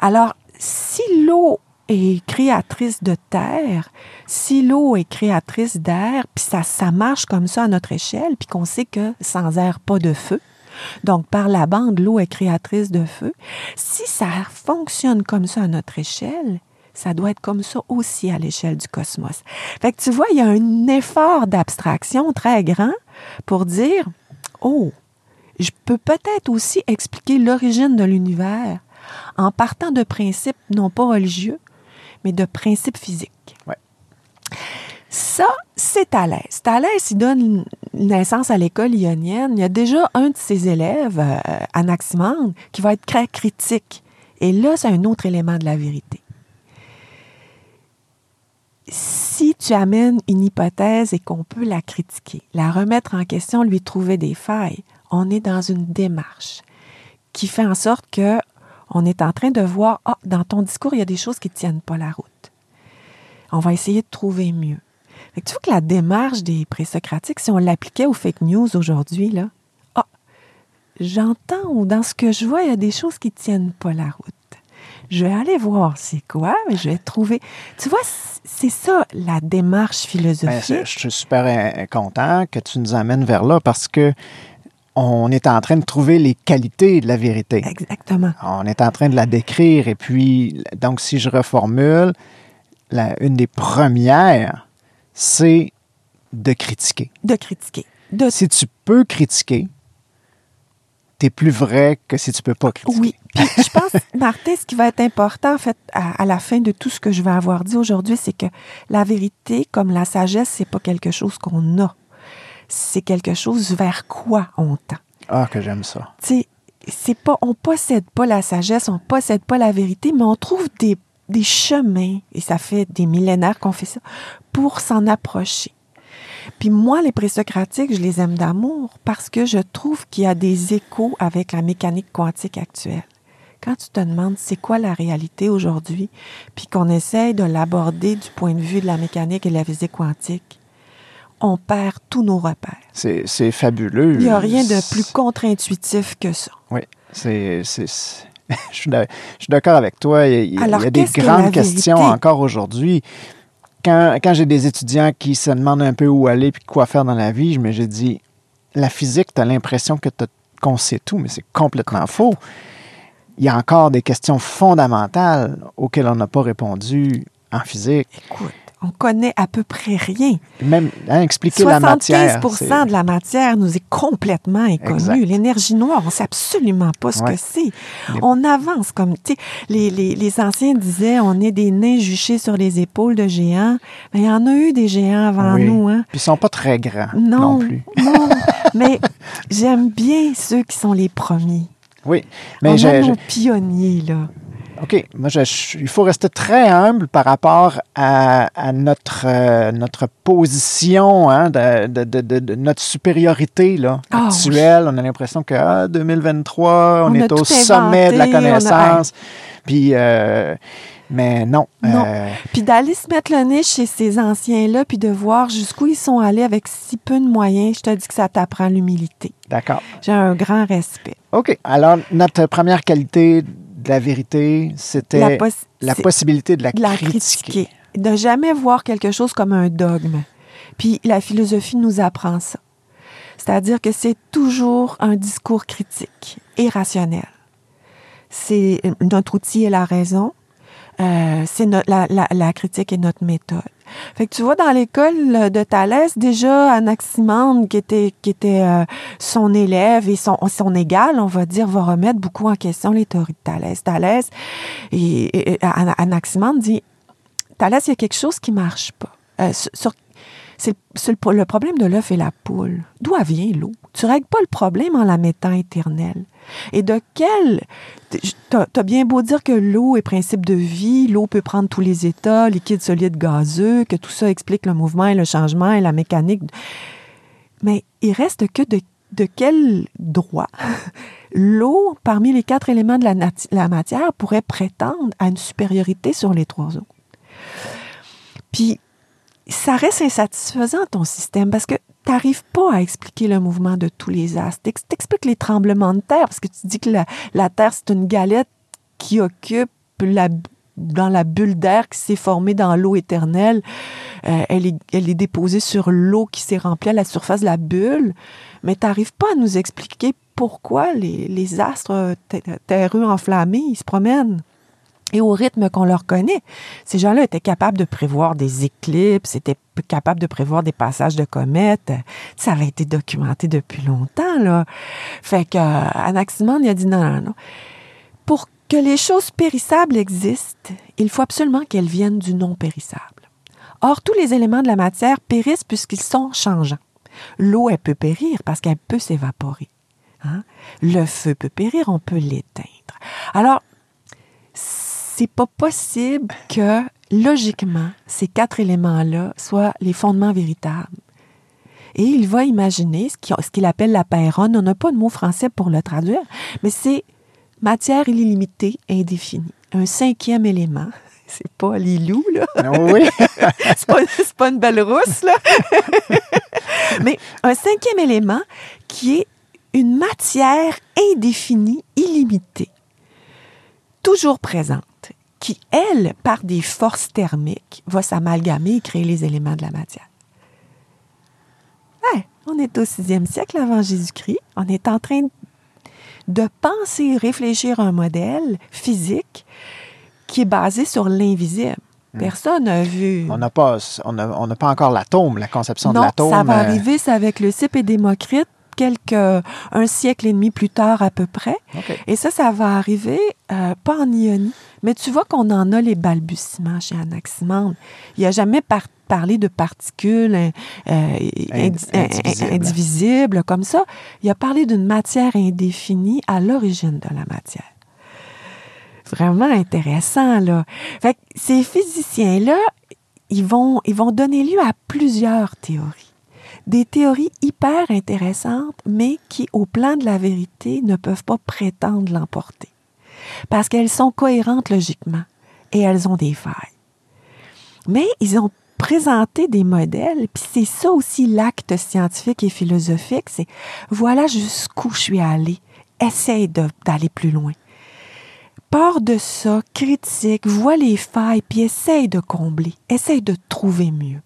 Alors, si l'eau est créatrice de terre, si l'eau est créatrice d'air, puis ça, ça marche comme ça à notre échelle, puis qu'on sait que sans air, pas de feu. Donc, par la bande, l'eau est créatrice de feu. Si ça fonctionne comme ça à notre échelle, ça doit être comme ça aussi à l'échelle du cosmos. Fait que tu vois, il y a un effort d'abstraction très grand pour dire, oh, je peux peut-être aussi expliquer l'origine de l'univers en partant de principes non pas religieux, mais de principes physiques. Ça, c'est Thalès. Thalès, il donne naissance à l'école ionienne. Il y a déjà un de ses élèves, euh, Anaximandre, qui va être très critique. Et là, c'est un autre élément de la vérité. Si tu amènes une hypothèse et qu'on peut la critiquer, la remettre en question, lui trouver des failles, on est dans une démarche qui fait en sorte que on est en train de voir, ah, dans ton discours, il y a des choses qui ne tiennent pas la route. On va essayer de trouver mieux. Fait que tu vois que la démarche des présocratiques, si on l'appliquait aux fake news aujourd'hui, là, ah, j'entends ou dans ce que je vois, il y a des choses qui ne tiennent pas la route. Je vais aller voir c'est quoi, mais je vais trouver. Tu vois, c'est ça la démarche Ben, philosophique. je suis super euh, content que tu nous amènes vers là parce que on est en train de trouver les qualités de la vérité. Exactement. On est en train de la décrire et puis, donc, si je reformule, la- une des premières, c'est de critiquer. De critiquer. De Si tu peux critiquer, t'es plus vrai que si tu peux pas critiquer. Oui. Puis je pense, Martin, ce qui va être important, en fait, à, à la fin de tout ce que je vais avoir dit aujourd'hui, c'est que la vérité, comme la sagesse, c'est pas quelque chose qu'on a. C'est quelque chose vers quoi on tend. Ah, que j'aime ça. Tu sais, c'est pas, on possède pas la sagesse, on possède pas la vérité, mais on trouve des, des chemins, et ça fait des millénaires qu'on fait ça, pour s'en approcher. Puis moi, les présocratiques, je les aime d'amour parce que je trouve qu'il y a des échos avec la mécanique quantique actuelle. Quand tu te demandes c'est quoi la réalité aujourd'hui, puis qu'on essaye de l'aborder du point de vue de la mécanique et de la physique quantique, on perd tous nos repères. C'est fabuleux. Il n'y a rien de plus contre-intuitif que ça. Oui, c'est. Je suis d'accord avec toi. Il y a, il y a Alors, des grandes questions encore aujourd'hui. Quand, quand j'ai des étudiants qui se demandent un peu où aller puis quoi faire dans la vie, je me j'ai dit la physique, tu as l'impression que qu'on sait tout, mais c'est complètement faux. Il y a encore des questions fondamentales auxquelles on n'a pas répondu en physique. Écoute, on connaît à peu près rien. Même hein, expliquer la 75 matière. c'est- de la matière nous est complètement inconnue. L'énergie noire, on ne sait absolument pas ce Ouais. que c'est. On avance comme, tu sais, les, les, les anciens disaient, on est des nains juchés sur les épaules de géants. Mais il y en a eu des géants avant Oui. nous, hein. Puis ils sont pas très grands non, Non, plus. non. mais j'aime bien ceux qui sont les premiers. Oui, on mais a nos pionniers, là. OK. Moi, je- je- il faut rester très humble par rapport à, à notre, euh, notre position, hein, de, de- de- de- notre supériorité là, Ah, actuelle. On a l'impression que ah, 2023, on, On est au sommet de la a- connaissance. Puis, euh, mais non. Non. euh, Puis d'aller se mettre le nez chez ces anciens-là, puis de voir jusqu'où ils sont allés avec si peu de moyens, je te dis que ça t'apprend l'humilité. D'accord. J'ai un grand respect. OK. Alors, notre première qualité de la vérité, c'était La possibilité de la, De la critiquer. critiquer. De jamais voir quelque chose comme un dogme. Puis la philosophie nous apprend ça. C'est-à-dire que c'est toujours un discours critique et rationnel. C'est notre outil est la raison, euh, c'est la, la, la, critique est notre méthode. Fait que tu vois, dans l'école de Thalès, déjà, Anaximandre, qui était, qui était euh, son élève et son, son égal, on va dire, va remettre beaucoup en question les théories de Thalès. Thalès, et, dit, Thalès, il y a quelque chose qui marche pas. Euh, sur, c'est le, problème de l'œuf et la poule. D'où vient l'eau? Tu règles pas le problème en la mettant éternelle. Et de quel... T'as as bien beau dire que l'eau est principe de vie, l'eau peut prendre tous les états, liquide, solide, gazeux, que tout ça explique le mouvement et le changement et la mécanique. Mais il reste que de, quel droit? L'eau, parmi les quatre éléments de la, la matière, pourrait prétendre à une supériorité sur les trois autres. Puis, ça reste insatisfaisant ton système parce que tu n'arrives pas à expliquer le mouvement de tous les astres. Tu expliques les tremblements de terre parce que tu dis que la, Terre, c'est une galette qui occupe la, dans la bulle d'air qui s'est formée dans l'eau éternelle. Euh, elle, est, elle est déposée sur l'eau qui s'est remplie à la surface de la bulle. Mais tu n'arrives pas à nous expliquer pourquoi les, les astres terreux enflammés, ils se promènent et au rythme qu'on leur connaît. Ces gens-là étaient capables de prévoir des éclipses, étaient capables de prévoir des passages de comètes. Ça avait été documenté depuis longtemps. Fait que euh, Anaximandre, a dit non, non, non. Pour que les choses périssables existent, il faut absolument qu'elles viennent du non périssable. Or, tous les éléments de la matière périssent puisqu'ils sont changeants. L'eau, elle peut périr parce qu'elle peut s'évaporer. Hein? Le feu peut périr, on peut l'éteindre. Alors, c'est pas possible que, logiquement, ces quatre éléments-là soient les fondements véritables. Et il va imaginer ce qu'il appelle la paironne. On n'a pas de mot français pour le traduire, mais c'est matière illimitée, indéfinie. Un cinquième élément. C'est pas Lilou, là. Ah oui. c'est pas, pas, une belle rousse, là. mais un cinquième élément qui est une matière indéfinie, illimitée, toujours présente qui, elle, par des forces thermiques, va s'amalgamer et créer les éléments de la matière. Ouais, on est au sixième siècle avant Jésus-Christ. On est en train de penser, réfléchir un modèle physique qui est basé sur l'invisible. Hmm. Personne n'a vu. On n'a pas, on a, pas encore l'atome, la conception de l'atome. Ça va euh, arriver, c'est avec le CIP et Démocrite, quelques, un siècle et demi plus tard à peu près. Et ça, ça va arriver euh, pas en ionie, mais tu vois qu'on en a les balbutiements chez Anaximandre. Il n'a jamais parlé de particules euh, indivisibles. comme ça. Il a parlé d'une matière indéfinie à l'origine de la matière. Vraiment intéressant, là. Fait ces physiciens-là, ils vont, ils vont donner lieu à plusieurs théories. Des théories hyper intéressantes, mais qui, au plan de la vérité, ne peuvent pas prétendre l'emporter parce qu'elles sont cohérentes logiquement et elles ont des failles. Mais ils ont présenté des modèles, puis c'est ça aussi l'acte scientifique et philosophique, c'est voilà jusqu'où je suis allé, essaye d'aller plus loin. Pars de ça, critique, vois les failles, puis essaye de combler, essaye de trouver mieux.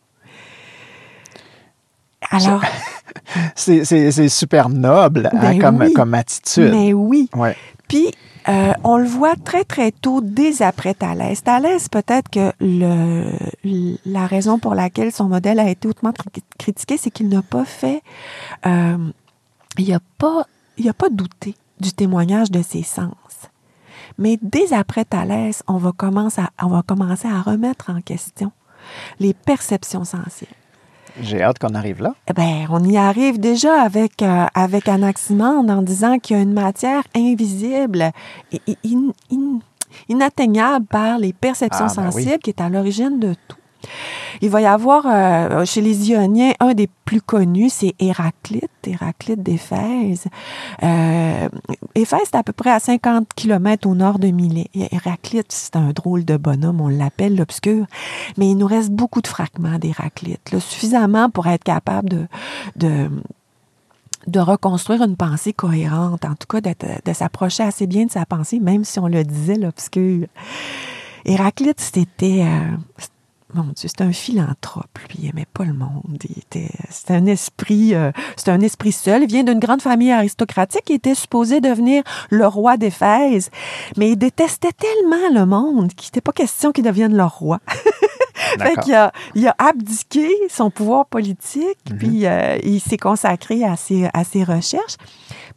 Alors? c'est super noble hein, ben comme, comme attitude. Mais oui. Puis, euh, on le voit très, très tôt, dès après Thalès. Thalès, peut-être que le, la raison pour laquelle son modèle a été hautement critiqué, c'est qu'il n'a pas fait... Euh, il n'a pas, il a pas douté du témoignage de ses sens. Mais dès après Thalès, on va commencer à, on va commencer à remettre en question les perceptions sensibles. J'ai hâte qu'on arrive là. Eh ben, on y arrive déjà avec, euh, avec Anaximandre en disant qu'il y a une matière invisible et, inatteignable par les perceptions ah, ben sensibles qui est à l'origine de tout. Il va y avoir euh, chez les Ioniens un des plus connus, c'est Héraclite, Héraclite d'Éphèse. Euh, Éphèse, c'est à peu près à 50 km au nord de Milet. Héraclite, c'est un drôle de bonhomme, on l'appelle l'obscur, mais il nous reste beaucoup de fragments d'Héraclite, suffisamment pour être capable de, de de reconstruire une pensée cohérente, en tout cas de, s'approcher assez bien de sa pensée, même si on le disait l'obscur. Héraclite, c'était euh, mon Dieu, c'était un philanthrope. Lui, il aimait pas le monde. C'était un esprit, euh, c'était un esprit seul. Il vient d'une grande famille aristocratique. Il était supposé devenir le roi d'Éphèse, mais il détestait tellement le monde qu'il n'était pas question qu'il devienne leur roi. fait qu'il a, il a abdiqué son pouvoir politique, puis euh, il s'est consacré à ses, à ses recherches.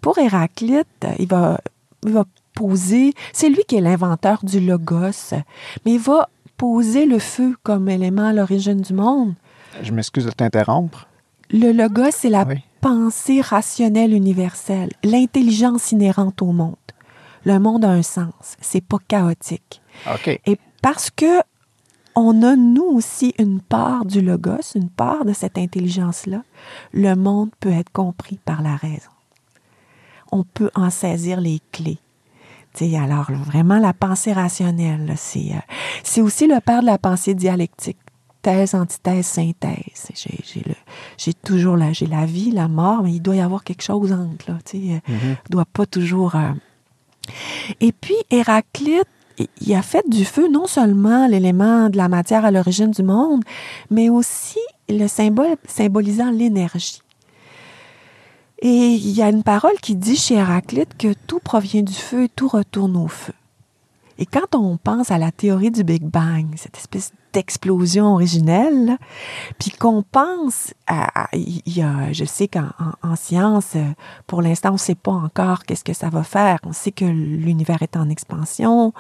Pour Héraclite, il va, il va poser, c'est lui qui est l'inventeur du logos, mais il va poser le feu comme élément à l'origine du monde. Je m'excuse de t'interrompre. Le logos, c'est la Oui. pensée rationnelle universelle, l'intelligence inhérente au monde. Le monde a un sens, c'est pas chaotique. Et parce que on a nous aussi une part du logos, une part de cette intelligence-là, le monde peut être compris par la raison. On peut en saisir les clés. Alors, vraiment, la pensée rationnelle, c'est, euh, c'est aussi le père de la pensée dialectique. Thèse, antithèse, synthèse. J'ai, toujours la, j'ai la vie, la mort, mais il doit y avoir quelque chose entre. Là, tu sais, euh, il doit pas toujours... euh, Et puis, Héraclite, il a fait du feu non seulement l'élément de la matière à l'origine du monde, mais aussi le symbole symbolisant l'énergie. Et il y a une parole qui dit chez Héraclite que tout provient du feu et tout retourne au feu. Et quand on pense à la théorie du Big Bang, cette espèce d'explosion originelle, puis qu'on pense à, je sais qu'en en, en science, pour l'instant, on ne sait pas encore qu'est-ce que ça va faire. On sait que l'univers est en expansion,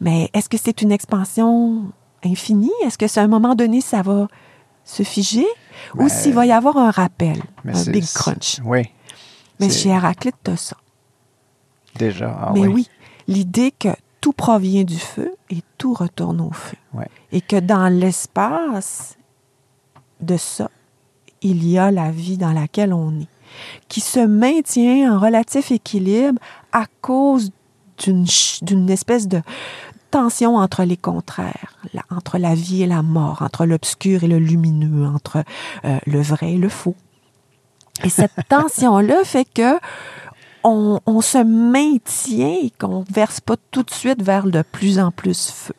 mais est-ce que c'est une expansion infinie? Est-ce que c'est un moment donné, ça va se figer? Ou s'il va y avoir un rappel, un big crunch? Oui. Mais chez Héraclite, t'as ça. Déjà. ah Mais oui. oui, l'idée que tout provient du feu et tout retourne au feu. Ouais. Et que dans l'espace de ça, il y a la vie dans laquelle on est, qui se maintient en relatif équilibre à cause d'une espèce de tension entre les contraires, la- entre la vie et la mort, entre l'obscur et le lumineux, entre euh, le vrai et le faux. Et cette tension-là fait que on, on se maintient et qu'on verse pas tout de suite vers de plus en plus feu.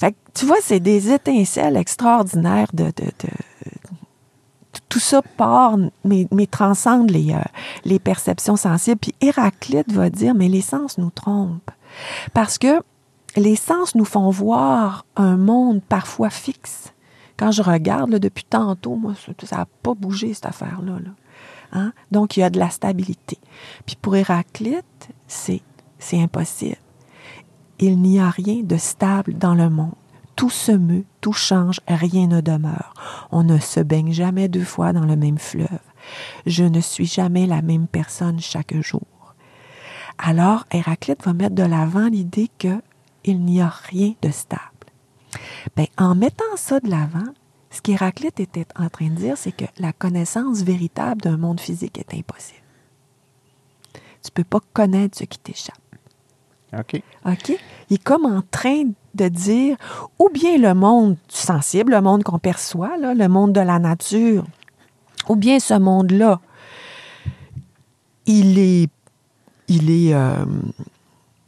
Fait que, tu vois, c'est des étincelles extraordinaires de, de, de- tout ça part, mais, mais transcende les, euh, les perceptions sensibles. Puis Héraclite va dire, mais les sens nous trompent. Parce que les sens nous font voir un monde parfois fixe. Quand je regarde, là, depuis tantôt, moi, ça n'a pas bougé, cette affaire-là. là. Hein? Donc, il y a de la stabilité. Puis pour Héraclite, c'est, c'est impossible. Il n'y a rien de stable dans le monde. Tout se meut, tout change, rien ne demeure. On ne se baigne jamais deux fois dans le même fleuve. Je ne suis jamais la même personne chaque jour. Alors, Héraclite va mettre de l'avant l'idée que il n'y a rien de stable. Ben, en mettant ça de l'avant, ce qu'Héraclite était en train de dire, c'est que la connaissance véritable d'un monde physique est impossible. Tu peux pas connaître ce qui t'échappe. OK. OK? Il est comme en train de dire, ou bien le monde sensible, le monde qu'on perçoit, là, le monde de la nature, ou bien ce monde-là, il est, il est, euh,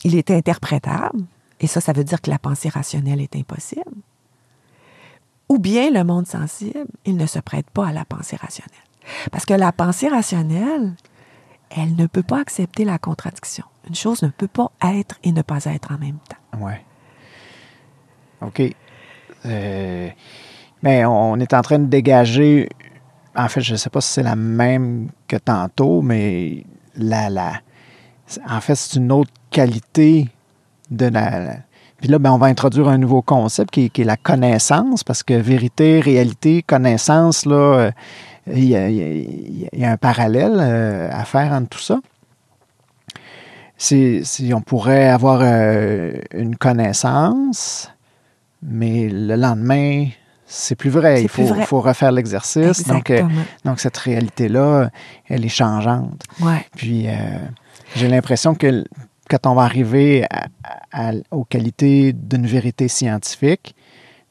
il est interprétable, et ça, ça veut dire que la pensée rationnelle est impossible. Ou bien le monde sensible, il ne se prête pas à la pensée rationnelle. Parce que la pensée rationnelle, elle ne peut pas accepter la contradiction. Une chose ne peut pas être et ne pas être en même temps. Ouais. OK. Euh, mais on est en train de dégager. En fait, je ne sais pas si c'est la même que tantôt, mais la, la, en fait, c'est une autre qualité de la. puis là, ben, on va introduire un nouveau concept qui, est- qui est la connaissance, parce que vérité, réalité, connaissance, là, il y, a, il y un parallèle euh, à faire entre tout ça. Si, si on pourrait avoir euh, une connaissance, mais le lendemain, c'est plus vrai. Il faut, vrai. faut refaire l'exercice. Donc, euh, donc, cette réalité-là, elle est changeante. Ouais. Puis, euh, j'ai l'impression que quand on va arriver à- à- aux qualités d'une vérité scientifique,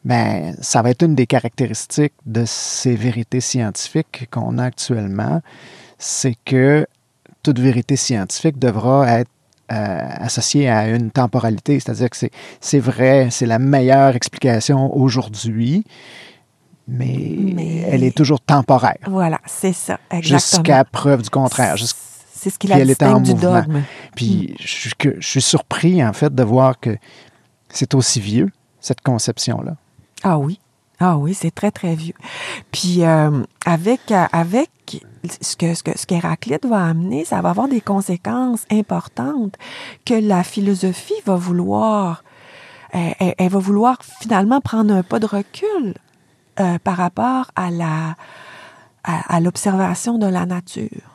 ben, ça va être une des caractéristiques de ces vérités scientifiques qu'on a actuellement, c'est que toute vérité scientifique devra être euh, associée à une temporalité, c'est-à-dire que c'est, vrai, c'est la meilleure explication aujourd'hui, mais, Mais- elle est toujours temporaire, Voilà, c'est ça, exactement. jusqu'à preuve du contraire. C'est ce qui la elle était en distingue du mouvement. dogme. Puis je, suis que- je suis surpris, en fait, de voir que c'est aussi vieux, cette conception-là. Ah oui. Ah oui, c'est très, très vieux. Puis euh, avec, euh, avec ce que, ce que ce qu'Héraclite va amener, ça va avoir des conséquences importantes que la philosophie va vouloir. Elle, elle- elle va vouloir finalement prendre un pas de recul euh, par rapport à la à, à l'observation de la nature.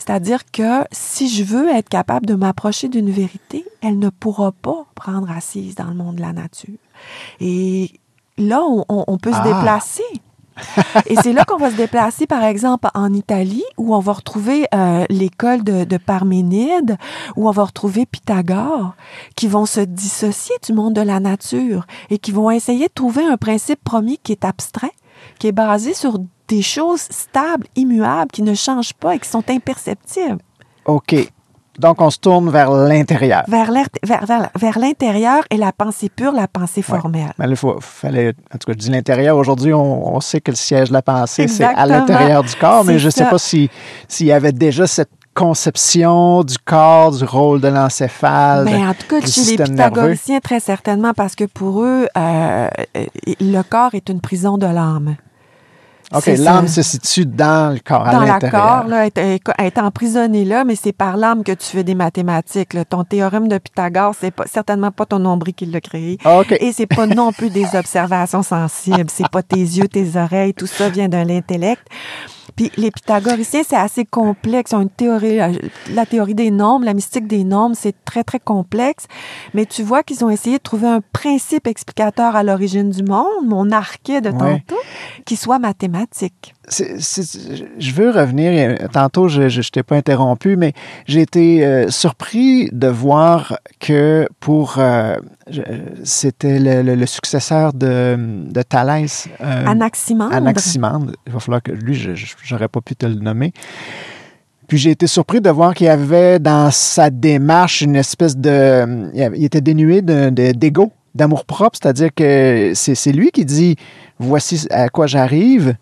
C'est-à-dire que si je veux être capable de m'approcher d'une vérité, elle ne pourra pas prendre assise dans le monde de la nature. Et là, on, peut se Ah. déplacer. Et c'est là qu'on va se déplacer, par exemple, en Italie, où on va retrouver euh, l'école de, de Parménide, où on va retrouver Pythagore, qui vont se dissocier du monde de la nature et qui vont essayer de trouver un principe premier qui est abstrait, qui est basé sur des choses stables, immuables, qui ne changent pas et qui sont imperceptibles. OK. Donc, on se tourne vers l'intérieur. Vers, vers, vers, vers l'intérieur et la pensée pure, la pensée formelle. Mais il faut- fallait, en tout cas, je dis l'intérieur. Aujourd'hui, on, on sait que le siège de la pensée, c'est à l'intérieur du corps, mais je ne sais pas si- s'il y avait déjà cette conception du corps, du rôle de l'encéphale. Mais Ben, en tout cas, chez les nerveux. pythagoriciens, très certainement, parce que pour eux, euh, euh, le corps est une prison de l'âme. OK, l'âme se situe dans le corps, à Dans la l'intérieur. corps, là, est, est- est emprisonné là, mais c'est par l'âme que tu fais des mathématiques. là. Ton théorème de Pythagore, c'est pas, certainement pas ton nombril qui l'a créé. OK. Et c'est pas non plus des observations sensibles. C'est pas tes yeux, tes oreilles, tout ça vient de l'intellect. Puis les pythagoriciens, c'est assez complexe. Ils ont une théorie, euh, la théorie des nombres, la mystique des nombres, c'est très, très complexe. Mais tu vois qu'ils ont essayé de trouver un principe explicateur à l'origine du monde, mon archet de Ouais. tantôt, qui soit mathématique. Je veux revenir, euh, tantôt je ne t'ai pas interrompu, mais j'ai été euh, surpris de voir que pour... euh, C'était le, le- le successeur de, de Thalès. euh, Anaximandre. Anaximandre. Il va falloir que lui, je n'aurais pas pu te le nommer. Puis j'ai été surpris de voir qu'il y avait dans sa démarche une espèce de... Il était dénué de- de- d'ego, d'amour-propre, c'est-à-dire que c'est c'est lui qui dit, voici à quoi j'arrive,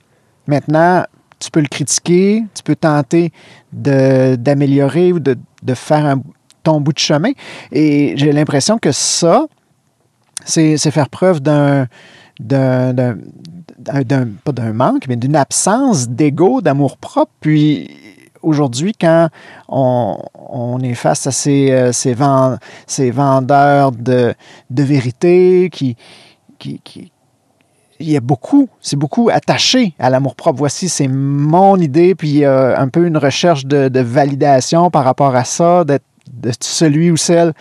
maintenant tu peux le critiquer, tu peux tenter d'améliorer ou de, de faire un- ton bout de chemin. Et j'ai l'impression que ça, c'est faire preuve d'un pas d'un manque, mais d'une absence d'ego, d'amour-propre. Puis aujourd'hui, quand on, on est face à ces, euh, ces vendeurs de, de vérité qui, qui, qui- il y a beaucoup, c'est beaucoup attaché à l'amour-propre. Voici, c'est mon idée, puis il y a un peu une recherche de, de validation par rapport à ça, d'être de celui ou celle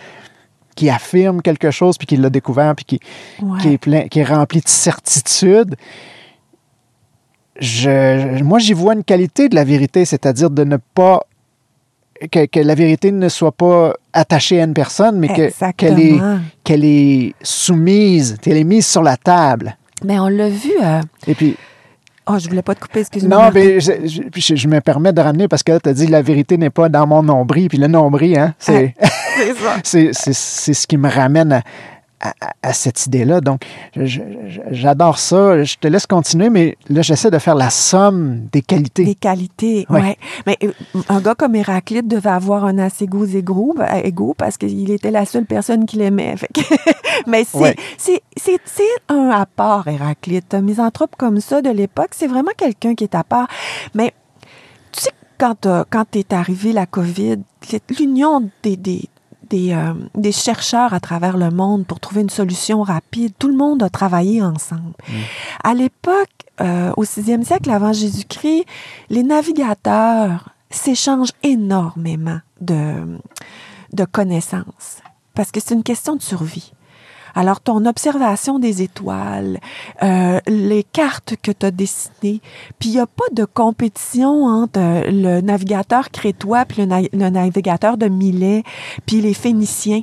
qui affirme quelque chose, puis qui l'a découvert, puis qui, Ouais. qui est plein, qui est rempli de certitude. Je, moi, j'y vois une qualité de la vérité, c'est-à-dire de ne pas que, que la vérité ne soit pas attachée à une personne, mais que- qu'elle est, est soumise, qu'elle est mise sur la table. Mais on l'a vu. euh, Et puis, Oh, je voulais pas te couper, excuse-moi. non, mais je, je- je- je me permets de ramener parce que tu as dit la vérité n'est pas dans mon nombril. Puis le nombril, hein, c'est, C'est ça. c'est, c'est, c'est ce qui me ramène à, à- à cette idée-là. Donc, j'adore ça. Je te laisse continuer, mais là, j'essaie de faire la somme des qualités. Des qualités, ouais. Mais euh, un gars comme Héraclite devait avoir un assez gros égo, ben, parce qu'il était la seule personne qu'il aimait. Fait que- mais c'est, Ouais. un à part, Héraclite. Un misanthrope comme ça de l'époque, c'est vraiment quelqu'un qui est à part. Mais tu sais, quand, quand est arrivé la COVID, l'union des, des, des, euh, des chercheurs à travers le monde pour trouver une solution rapide, tout le monde a travaillé ensemble. À l'époque, euh, au sixième siècle avant Jésus-Christ, les navigateurs s'échangent énormément de, de connaissances parce que c'est une question de survie. Alors, ton observation des étoiles, euh, les cartes que tu as dessinées, puis il n'y a pas de compétition entre euh, le navigateur crétois puis le, na- le navigateur de Milet, puis les Phéniciens.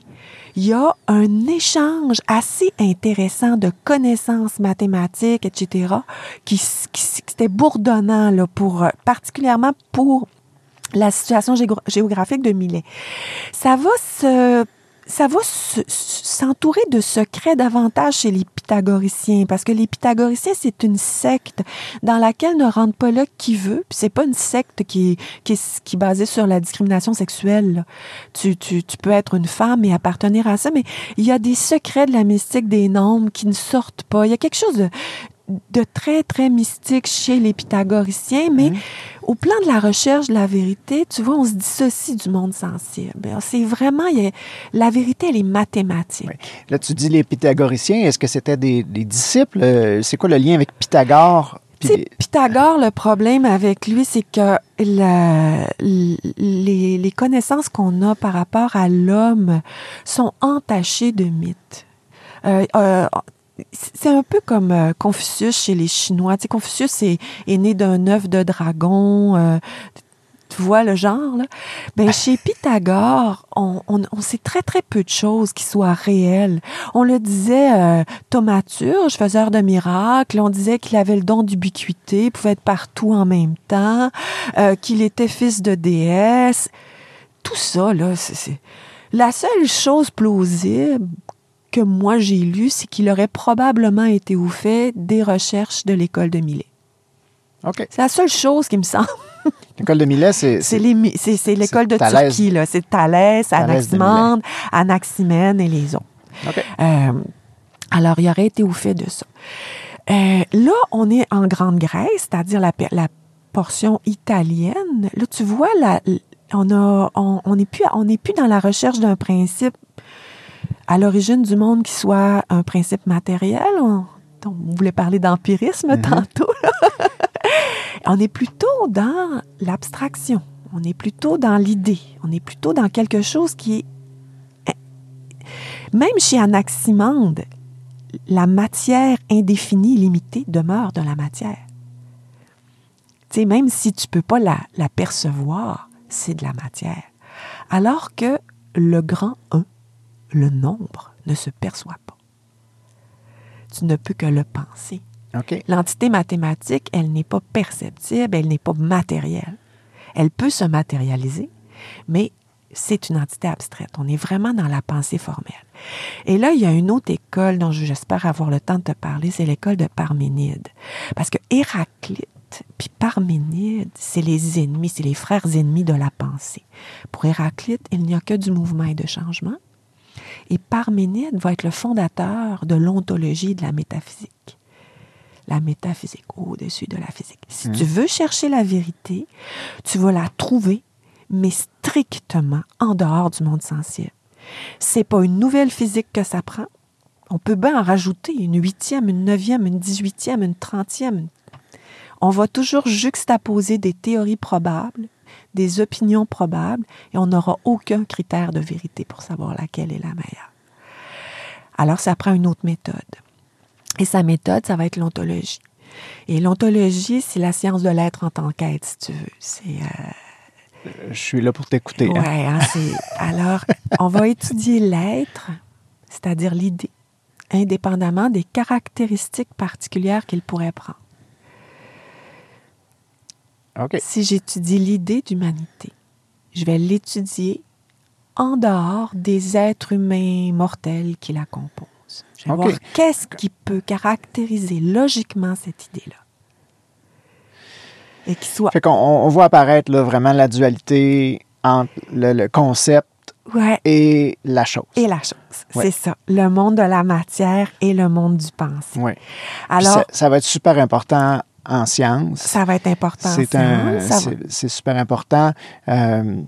Il y a un échange assez intéressant de connaissances mathématiques, etc., qui, qui, était bourdonnant, là, pour, euh, particulièrement pour la situation géo- géographique de Milet. Ça va se ça va se- s'entourer de secrets davantage chez les pythagoriciens parce que les pythagoriciens c'est une secte dans laquelle ne rentre pas là qui veut puis c'est pas une secte qui est, qui basée sur la discrimination sexuelle tu, tu, tu peux être une femme et appartenir à ça mais il y a des secrets de la mystique des nombres qui ne sortent pas. Il y a quelque chose de de très, très mystique chez les pythagoriciens, mais au plan de la recherche de la vérité, tu vois, on se dissocie du monde sensible. C'est vraiment, il y a- la vérité, elle est mathématique. Oui. Là, tu dis les pythagoriciens. Est-ce que c'était des, des disciples? Euh, C'est quoi le lien avec Pythagore? puis Pythagore, le problème avec lui, c'est que la- les, les connaissances qu'on a par rapport à l'homme sont entachées de mythes. Euh, euh, c'est un peu comme euh, Confucius chez les Chinois. Tu sais, Confucius est, est né d'un œuf de dragon. euh, tu vois le genre, là? Ben, chez Pythagore, on, on, on sait très, très peu de choses qui soient réelles. On le disait euh, thaumaturge, faiseur de miracles. On disait qu'il avait le don d'ubiquité, pouvait être partout en même temps, euh, qu'il était fils de déesse. Tout ça, là, c'est... c'est- La seule chose plausible que moi j'ai lu, c'est qu'il aurait probablement été au fait des recherches de l'école de Milet. OK. C'est la seule chose qui me semble. L'école de Milet, c'est. C'est l'école de Thalès. Turquie, là. C'est Thalès, Anaximandre, Anaximène et les autres. OK. Euh, alors, il aurait été au fait de ça. Euh, là, on est en Grande Grèce, c'est-à-dire la, portion italienne. Là, tu vois, la, on a, on, on n'est plus, on n'est plus dans la recherche d'un principe à l'origine du monde qui soit un principe matériel. On, on voulait parler d'empirisme tantôt. on est plutôt dans l'abstraction. On est plutôt dans l'idée. On est plutôt dans quelque chose qui est même chez Anaximandre, la matière indéfinie, limitée, demeure de la matière. Tu sais, même si tu peux pas la, la percevoir, c'est de la matière. Alors que le grand 1, le nombre, ne se perçoit pas. Tu ne peux que le penser. L'entité mathématique, elle n'est pas perceptible, elle n'est pas matérielle. Elle peut se matérialiser, mais c'est une entité abstraite. On est vraiment dans la pensée formelle. Et là, il y a une autre école dont j'espère avoir le temps de te parler, c'est l'école de Parménide. Parce que Héraclite puis Parménide, c'est les ennemis, c'est les frères ennemis de la pensée. Pour Héraclite, il n'y a que du mouvement et de changement. Et Parménide va être le fondateur de l'ontologie et de la métaphysique la métaphysique au-dessus de la physique. Si tu veux chercher la vérité, tu vas la trouver, mais strictement en dehors du monde sensible. C'est pas une nouvelle physique que ça prend. On peut bien en rajouter une huitième, une neuvième, une dix-huitième, une trentième. On va toujours juxtaposer des théories probables, des opinions probables, et on n'aura aucun critère de vérité pour savoir laquelle est la meilleure. Alors, ça prend une autre méthode. Et sa méthode, ça va être l'ontologie. Et l'ontologie, c'est la science de l'être en tant qu'être, si tu veux. C'est euh, Je suis là pour t'écouter. hein. Ouais, hein, c'est- alors, on va étudier l'être, c'est-à-dire l'idée, indépendamment des caractéristiques particulières qu'il pourrait prendre. Si j'étudie l'idée d'humanité, je vais l'étudier en dehors des êtres humains mortels qui la composent. Je vais voir qu'est-ce qui peut caractériser logiquement cette idée-là. Et qui soit Fait qu'on on voit apparaître là, vraiment la dualité entre le, le concept ouais, et la chose. et la chose. Ouais. C'est ça. Le monde de la matière et le monde du pensée. Oui. Alors, ça, ça va être super important en sciences. ça va être important. C'est un, super important. Euh,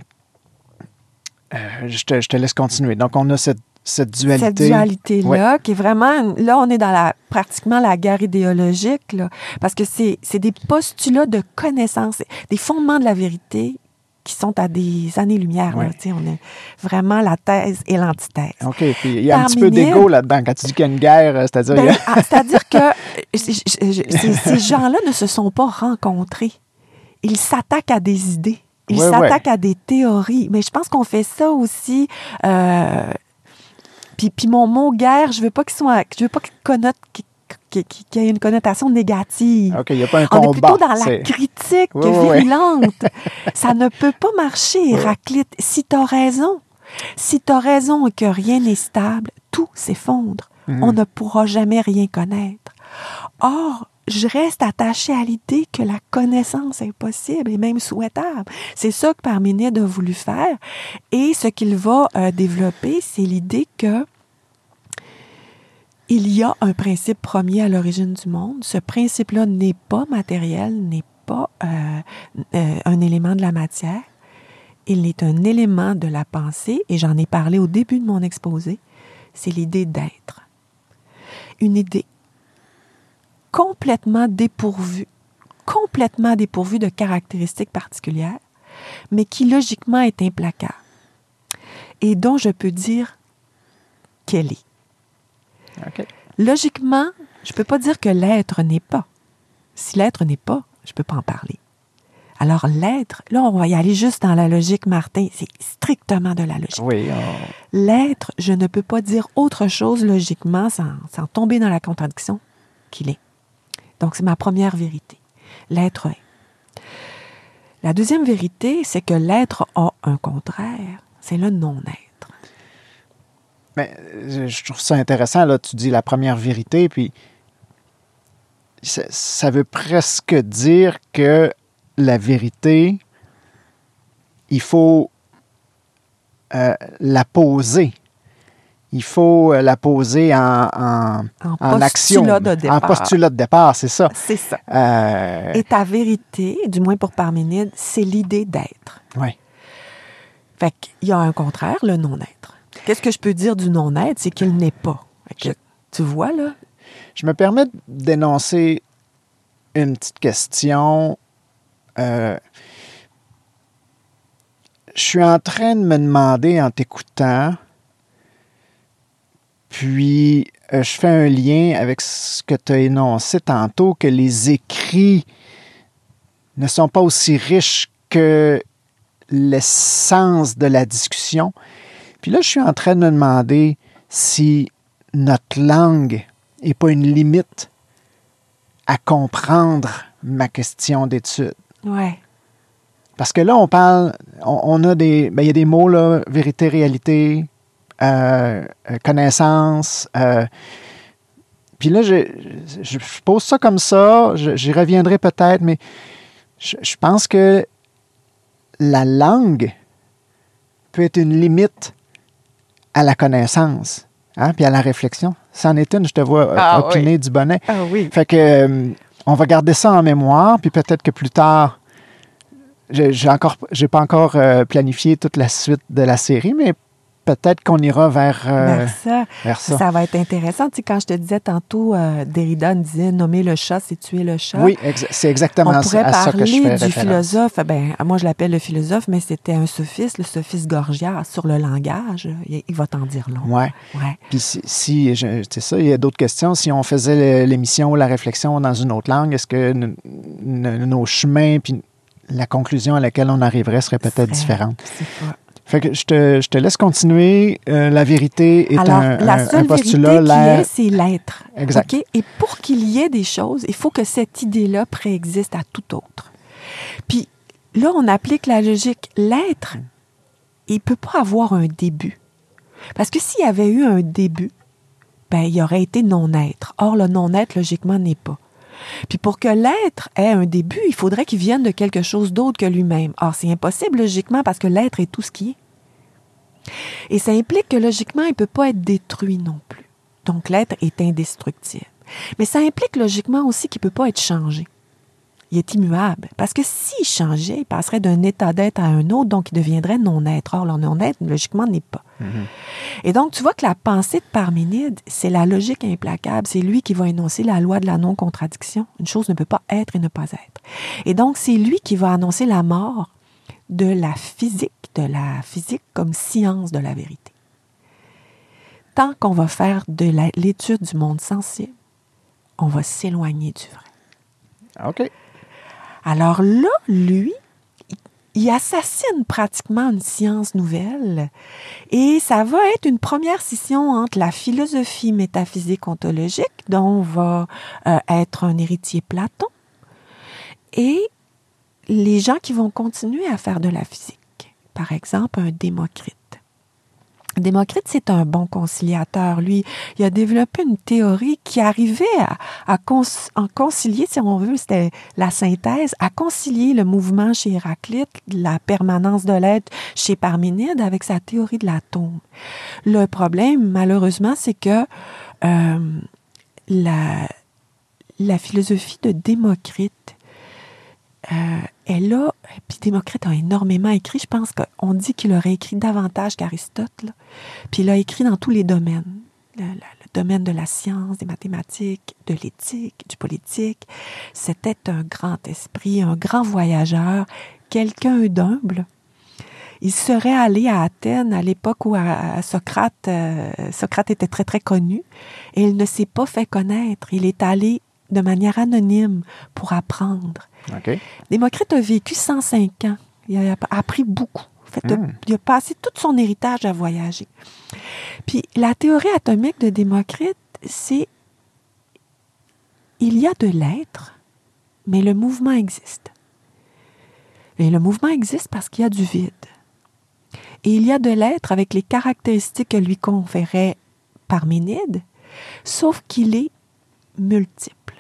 euh, je, te, je te laisse continuer. Donc, on a cette, cette dualité. cette dualité-là, qui est vraiment, là, on est dans la, pratiquement la guerre idéologique, là, parce que c'est des postulats de connaissance, des fondements de la vérité qui sont à des années-lumière. Ouais. On est vraiment la thèse et l'antithèse. OK. Puis il y a un petit peu d'ego là-dedans. Quand tu dis qu'il y a une guerre, euh, c'est-à-dire. Ben, a- ah, C'est-à-dire que je- je- je- ces, ces gens-là ne se sont pas rencontrés. Ils s'attaquent à des idées. Ils Ouais, s'attaquent à des théories. Mais je pense qu'on fait ça aussi. euh, puis, puis mon mot guerre, je veux pas qu'il soit, je veux pas qu'il connote qui, qui- qui a une connotation négative. OK, il n'y a pas un On combat. est plutôt dans la critique Oui, oui, oui. virulente. Ça ne peut pas marcher, Héraclite. Si tu as raison, si tu as raison et que rien n'est stable, tout s'effondre. Mhm. On ne pourra jamais rien connaître. Or, je reste attachée à l'idée que la connaissance est possible et même souhaitable. C'est ça que Parménide a voulu faire. Et ce qu'il va euh, développer, c'est l'idée que il y a un principe premier à l'origine du monde. Ce principe-là n'est pas matériel, n'est pas euh, euh, un élément de la matière. Il est un élément de la pensée, et j'en ai parlé au début de mon exposé. C'est l'idée d'être. Une idée complètement dépourvue, complètement dépourvue de caractéristiques particulières, mais qui logiquement est implacable et dont je peux dire qu'elle est. Logiquement, je ne peux pas dire que l'être n'est pas. Si l'être n'est pas, je ne peux pas en parler. Alors l'être, là on va y aller juste dans la logique, Martin, c'est strictement de la logique. Oui, on- L'être, je ne peux pas dire autre chose logiquement sans, sans tomber dans la contradiction qu'il est. Donc c'est ma première vérité. L'être est. La deuxième vérité, c'est que l'être a un contraire, c'est le non-être. Mais euh, je trouve ça intéressant, là, tu dis la première vérité, puis ça, ça veut presque dire que la vérité, il faut euh, la poser. Il faut euh, la poser en, en, En en action. postulat de En départ. postulat de départ, c'est ça. C'est ça. Euh, Et ta vérité, du moins pour Parménide, c'est l'idée d'être. ouais. Fait qu'il y a un contraire, le non-être. Qu'est-ce que je peux dire du non-être? C'est qu'il n'est pas. Tu vois, là? Je me permets d'énoncer une petite question. Euh, je suis en train de me demander en t'écoutant, puis euh, je fais un lien avec ce que tu as énoncé tantôt, que les écrits ne sont pas aussi riches que l'essence de la discussion. Puis là, je suis en train de me demander si notre langue n'est pas une limite à comprendre ma question d'étude. Ouais. Parce que là, on parle, on, on a des, ben, il y a des mots, là, vérité, réalité, euh, euh, connaissance. euh, puis là, je, je, je pose ça comme ça, j'y reviendrai peut-être, mais je, je pense que la langue peut être une limite à la connaissance, hein, puis à la réflexion. C'en est une, je te vois euh, Ah, opiner du bonnet. Ah oui. Fait que euh, on va garder ça en mémoire, puis peut-être que plus tard, j'ai encore, j'ai pas encore euh, planifié toute la suite de la série, mais peut-être qu'on ira vers, euh, Vers ça. vers ça. Ça va être intéressant. Tu sais, quand je te disais tantôt, euh, Derrida me disait nommer le chat, c'est tuer le chat. Oui, c'est exactement On pourrait à ça que je parler fais du philosophe. Ben, moi, je l'appelle le philosophe, mais c'était un sophiste, le sophiste Gorgias, sur le langage. Il, il va t'en dire long. Ouais. Ouais. Puis si, si je- c'est ça, il y a d'autres questions. Si on faisait l'émission ou la réflexion dans une autre langue, est-ce que nos chemins puis la conclusion à laquelle on arriverait serait peut-être différente? Fait que je te, je te laisse continuer. Euh, la vérité est Alors, un, la un- un seule postulat. vérité l'air- ait, c'est l'être. Exact. Et pour qu'il y ait des choses, il faut que cette idée-là préexiste à tout autre. Puis là, on applique la logique. L'être, il ne peut pas avoir un début. Parce que s'il y avait eu un début, ben, il aurait été non-être. Or, le non-être, logiquement, n'est pas. Puis pour que l'être ait un début, il faudrait qu'il vienne de quelque chose d'autre que lui-même. Or, c'est impossible logiquement parce que l'être est tout ce qui est. Et ça implique que logiquement, il ne peut pas être détruit non plus. Donc l'être est indestructible. Mais ça implique logiquement aussi qu'il ne peut pas être changé. Il est immuable. Parce que s'il changeait, il passerait d'un état d'être à un autre, donc il deviendrait non-être. Or, le non-être, logiquement, n'est pas. Et donc, tu vois que la pensée de Parménide, c'est la logique implacable. C'est lui qui va énoncer la loi de la non-contradiction. Une chose ne peut pas être et ne pas être. Et donc, c'est lui qui va annoncer la mort de la physique, de la physique comme science de la vérité. Tant qu'on va faire de l'étude du monde sensible, on va s'éloigner du vrai. OK. Alors là, lui, il- assassine pratiquement une science nouvelle et ça va être une première scission entre la philosophie métaphysique ontologique dont va euh, être un héritier Platon et les gens qui vont continuer à faire de la physique. Par exemple, un Démocrite. Démocrite, c'est un bon conciliateur. Lui, il a développé une théorie qui arrivait à, en concilier, si on veut, c'était la synthèse, à concilier le mouvement chez Héraclite, la permanence de l'être chez Parménide avec sa théorie de l'atome. Le problème, malheureusement, c'est que euh, la, la philosophie de Démocrite euh, elle a, puis Démocrite a énormément écrit, je pense qu'on dit qu'il aurait écrit davantage qu'Aristote, puis il a écrit dans tous les domaines, le, domaine de la science, des mathématiques, de l'éthique, du politique. C'était un grand esprit, un grand voyageur, quelqu'un d'humble. Il serait allé à Athènes à l'époque où Socrate, euh, Socrate était très très connu, et il ne s'est pas fait connaître. Il est allé de manière anonyme pour apprendre. Démocrite a vécu 105 ans. Il a appris beaucoup. Hmm. Il a passé tout son héritage à voyager. Puis la théorie atomique de Démocrite, c'est il y a de l'être, mais le mouvement existe. Et le mouvement existe parce qu'il y a du vide. Et il y a de l'être avec les caractéristiques que lui conférait Parménide, sauf qu'il est multiple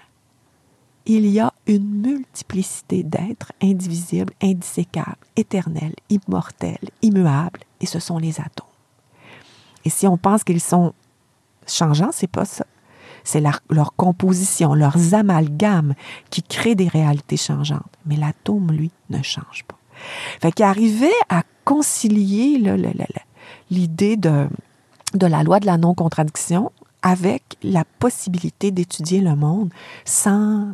il y a une multiplicité d'êtres indivisibles, indissécables, éternels, immortels, immuables, et ce sont les atomes. Et si on pense qu'ils sont changeants, c'est pas ça. C'est leur, composition, leurs amalgames qui créent des réalités changeantes. Mais l'atome, lui, ne change pas. Fait qu'il à concilier l'idée de la loi de la non-contradiction avec la possibilité d'étudier le monde sans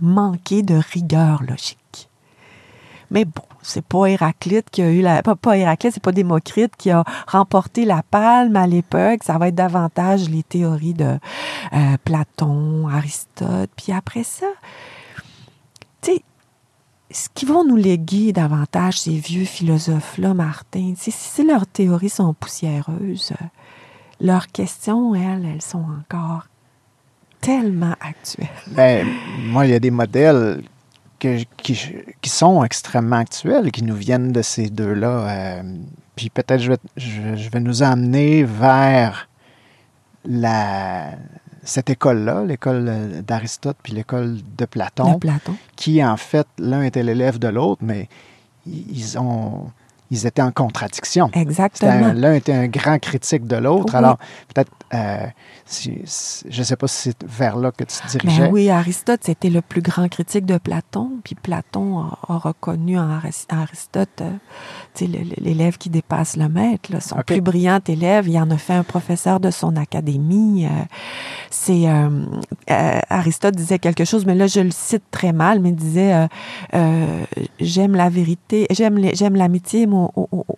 manquer de rigueur logique. Mais bon, c'est pas Héraclite qui a eu la. Pas, pas Héraclite, c'est pas Démocrite qui a remporté la palme à l'époque. Ça va être davantage les théories de euh, Platon, Aristote. Puis après ça, tu sais, ce qui vont nous léguer davantage, ces vieux philosophes-là, Martin, si leurs théories sont poussiéreuses, leurs questions, elles, elles sont encore tellement actuel. Ben, moi, il y a des modèles qui, qui, sont extrêmement actuels, qui nous viennent de ces deux-là. Euh, puis peut-être je vais, je, vais nous emmener vers la, cette école-là, l'école d'Aristote puis l'école de Platon, de Platon, qui en fait, l'un était l'élève de l'autre, mais ils ont ils étaient en contradiction. Exactement. L'un était un grand critique de l'autre. Alors, peut-être, euh, je ne sais pas si c'est vers là que tu te dirigeais. Ben oui, Aristote, c'était le plus grand critique de Platon. Puis Platon a, reconnu en Aristote euh, l'élève qui dépasse le maître. Son plus brillant élève, il en a fait un professeur de son académie. Euh, c'est Aristote disait quelque chose, mais là, je le cite très mal, mais il disait J'aime la vérité, j'aime l'amitié,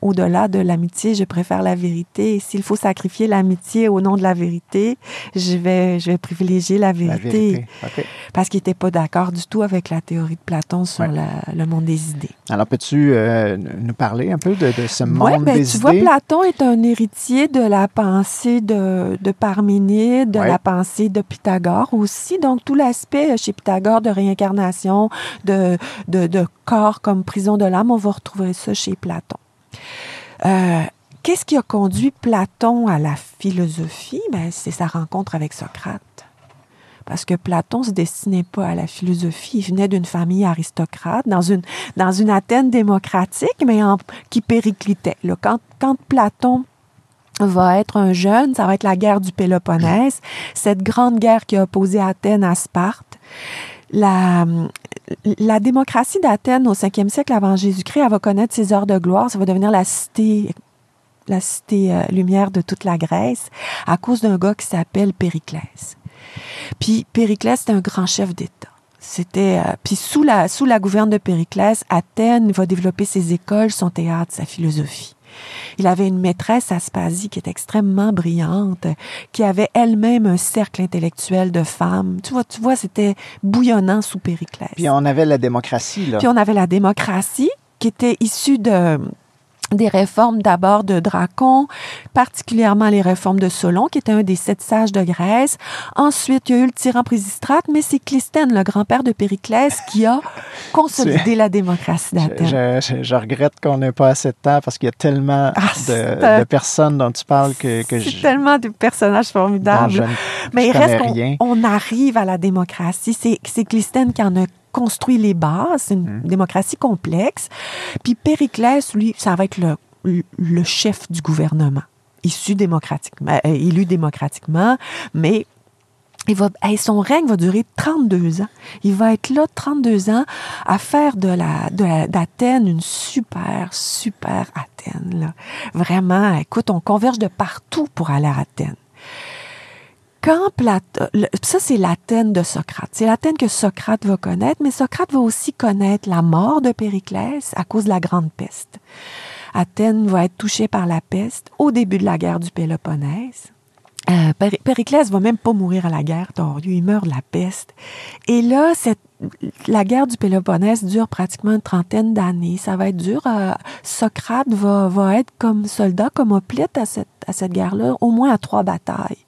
au-delà de l'amitié, je préfère la vérité. S'il faut sacrifier l'amitié au nom de la vérité, je vais, je vais privilégier la vérité. Parce qu'il n'était pas d'accord du tout avec la théorie de Platon sur le monde des idées. Alors, peux-tu euh, nous parler un peu de, ce monde ben, des tu vois, Platon est un héritier de la pensée de, de Parménide, de la pensée de Pythagore aussi. Donc, tout l'aspect chez Pythagore de réincarnation, de, de, de corps comme prison de l'âme, on va retrouver ça chez Platon. Euh, qu'est-ce qui a conduit Platon à la philosophie? Ben, c'est sa rencontre avec Socrate. Parce que Platon se destinait pas à la philosophie. Il venait d'une famille aristocrate, dans une, Athènes démocratique, mais qui périclitait. quand, quand Platon va être un jeune, ça va être la guerre du Péloponnèse, cette grande guerre qui a opposé Athènes à Sparte. La, la démocratie d'Athènes au 5e siècle avant Jésus-Christ, elle va connaître ses heures de gloire. Ça va devenir la cité, la cité euh, lumière de toute la Grèce à cause d'un gars qui s'appelle Périclès. Puis Périclès, c'était un grand chef d'État. C'était euh, puis sous la sous la gouverne de Périclès, Athènes va développer ses écoles, son théâtre, sa philosophie. Il avait une maîtresse, Aspasie, qui est extrêmement brillante, qui avait elle-même un cercle intellectuel de femmes. Tu vois, tu vois, c'était bouillonnant sous Périclès. Puis on avait la démocratie, là. Puis on avait la démocratie, qui était issu de des réformes d'abord de Dracon, particulièrement les réformes de Solon, qui était un des sept sages de Grèce. Ensuite, il y a eu le tyran Prisistrate, mais c'est Clisthène, le grand-père de Périclès, qui a consolidé la démocratie d'Athènes. Je, je, je, regrette qu'on n'ait pas assez de temps parce qu'il y a tellement ah, de, de, personnes dont tu parles que, que je... tellement de personnages formidables. Je, mais il reste qu'on on arrive à la démocratie. C'est Clisthène qui en a construit les bases, c'est une mmh. démocratie complexe. Puis Périclès, lui, ça va être le, le chef du gouvernement, issu démocratiquement, euh, élu démocratiquement, mais il va, hey, son règne va durer 32 ans. Il va être là 32 ans à faire de la, de d'Athènes une super, super Athènes. Là. Vraiment, écoute, on converge de partout pour aller à Athènes ça c'est l'Athènes de Socrate, c'est l'Athènes que Socrate va connaître, mais Socrate va aussi connaître la mort de Périclès à cause de la grande peste. Athènes va être touchée par la peste au début de la guerre du Péloponnèse. Euh, Périclès va même pas mourir à la guerre d'Orieux, il meurt de la peste. Et là, cette, la guerre du Péloponnèse dure pratiquement une trentaine d'années. Ça va être dur. Euh, Socrate va, va être comme soldat, comme hoplite à cette, à cette guerre-là, au moins à trois batailles.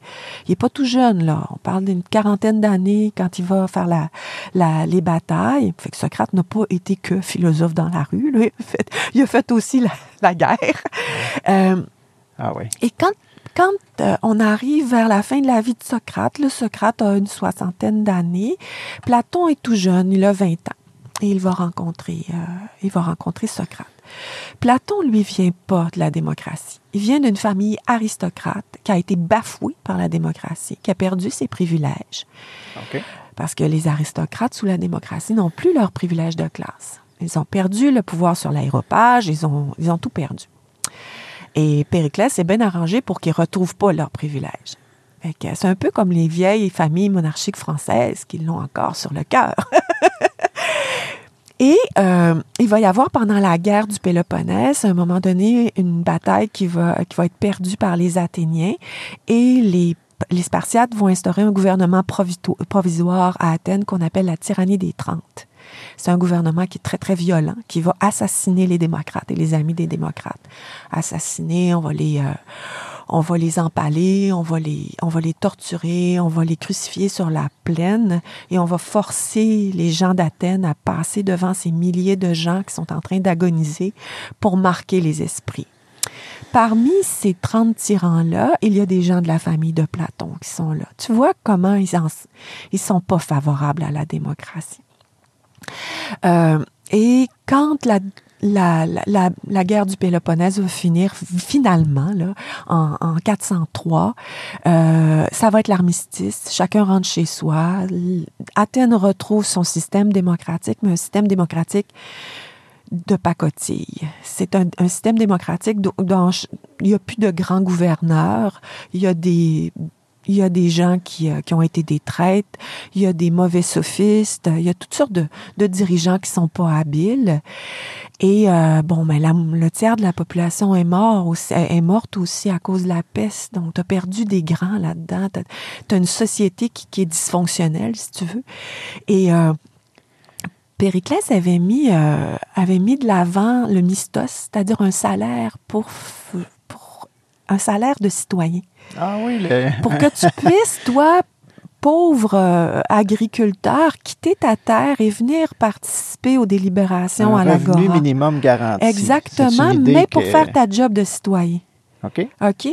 Il est pas tout jeune, là. On parle d'une quarantaine d'années quand il va faire la, la, les batailles. Fait que Socrate n'a pas été que philosophe dans la rue. Là. Il, a fait, il a fait aussi la, la guerre. Euh, ah oui. Et quand quand euh, on arrive vers la fin de la vie de Socrate, le Socrate a une soixantaine d'années, Platon est tout jeune, il a 20 ans, et il va rencontrer, euh, il va rencontrer Socrate. Platon, lui, vient pas de la démocratie. Il vient d'une famille aristocrate qui a été bafouée par la démocratie, qui a perdu ses privilèges. Okay. Parce que les aristocrates sous la démocratie n'ont plus leurs privilèges de classe. Ils ont perdu le pouvoir sur l'aéropage, ils ont, ils ont tout perdu. Et Périclès s'est bien arrangé pour qu'ils ne retrouvent pas leurs privilèges. C'est un peu comme les vieilles familles monarchiques françaises qui l'ont encore sur le cœur. Et euh, il va y avoir pendant la guerre du Péloponnèse, à un moment donné, une bataille qui va, qui va être perdue par les Athéniens et les, les Spartiates vont instaurer un gouvernement provisoire à Athènes qu'on appelle la tyrannie des Trente. C'est un gouvernement qui est très, très violent, qui va assassiner les démocrates et les amis des démocrates. Assassiner, on va les, euh, on va les empaler, on va les, on va les torturer, on va les crucifier sur la plaine et on va forcer les gens d'Athènes à passer devant ces milliers de gens qui sont en train d'agoniser pour marquer les esprits. Parmi ces 30 tyrans-là, il y a des gens de la famille de Platon qui sont là. Tu vois comment ils ne ils sont pas favorables à la démocratie. Euh, et quand la, la, la, guerre du Péloponnèse va finir finalement là, en, en 403. Euh, ça va être l'armistice. Chacun rentre chez soi. Athènes retrouve son système démocratique, mais un système démocratique de pacotille. C'est un, un, système démocratique dont, dont il n'y a plus de grands gouverneurs. Il y a des il y a des gens qui, euh, qui ont été des traîtres, il y a des mauvais sophistes, il y a toutes sortes de, dirigeants qui sont pas habiles. Et euh, bon, la, le tiers de la population est mort aussi, est morte aussi à cause de la peste. Donc, tu as perdu des grands là-dedans. Tu as, une société qui, est dysfonctionnelle, si tu veux. Et euh, Périclès avait mis, avait mis de l'avant le mistos, c'est-à-dire un salaire pour, pour un salaire de citoyen. Ah oui. Pour que tu puisses, toi, pauvre euh, agriculteur, quitter ta terre et venir participer aux délibérations un à l'agora. revenu minimum garanti. Exactement, mais pour que... faire ta job de citoyen. OK. OK?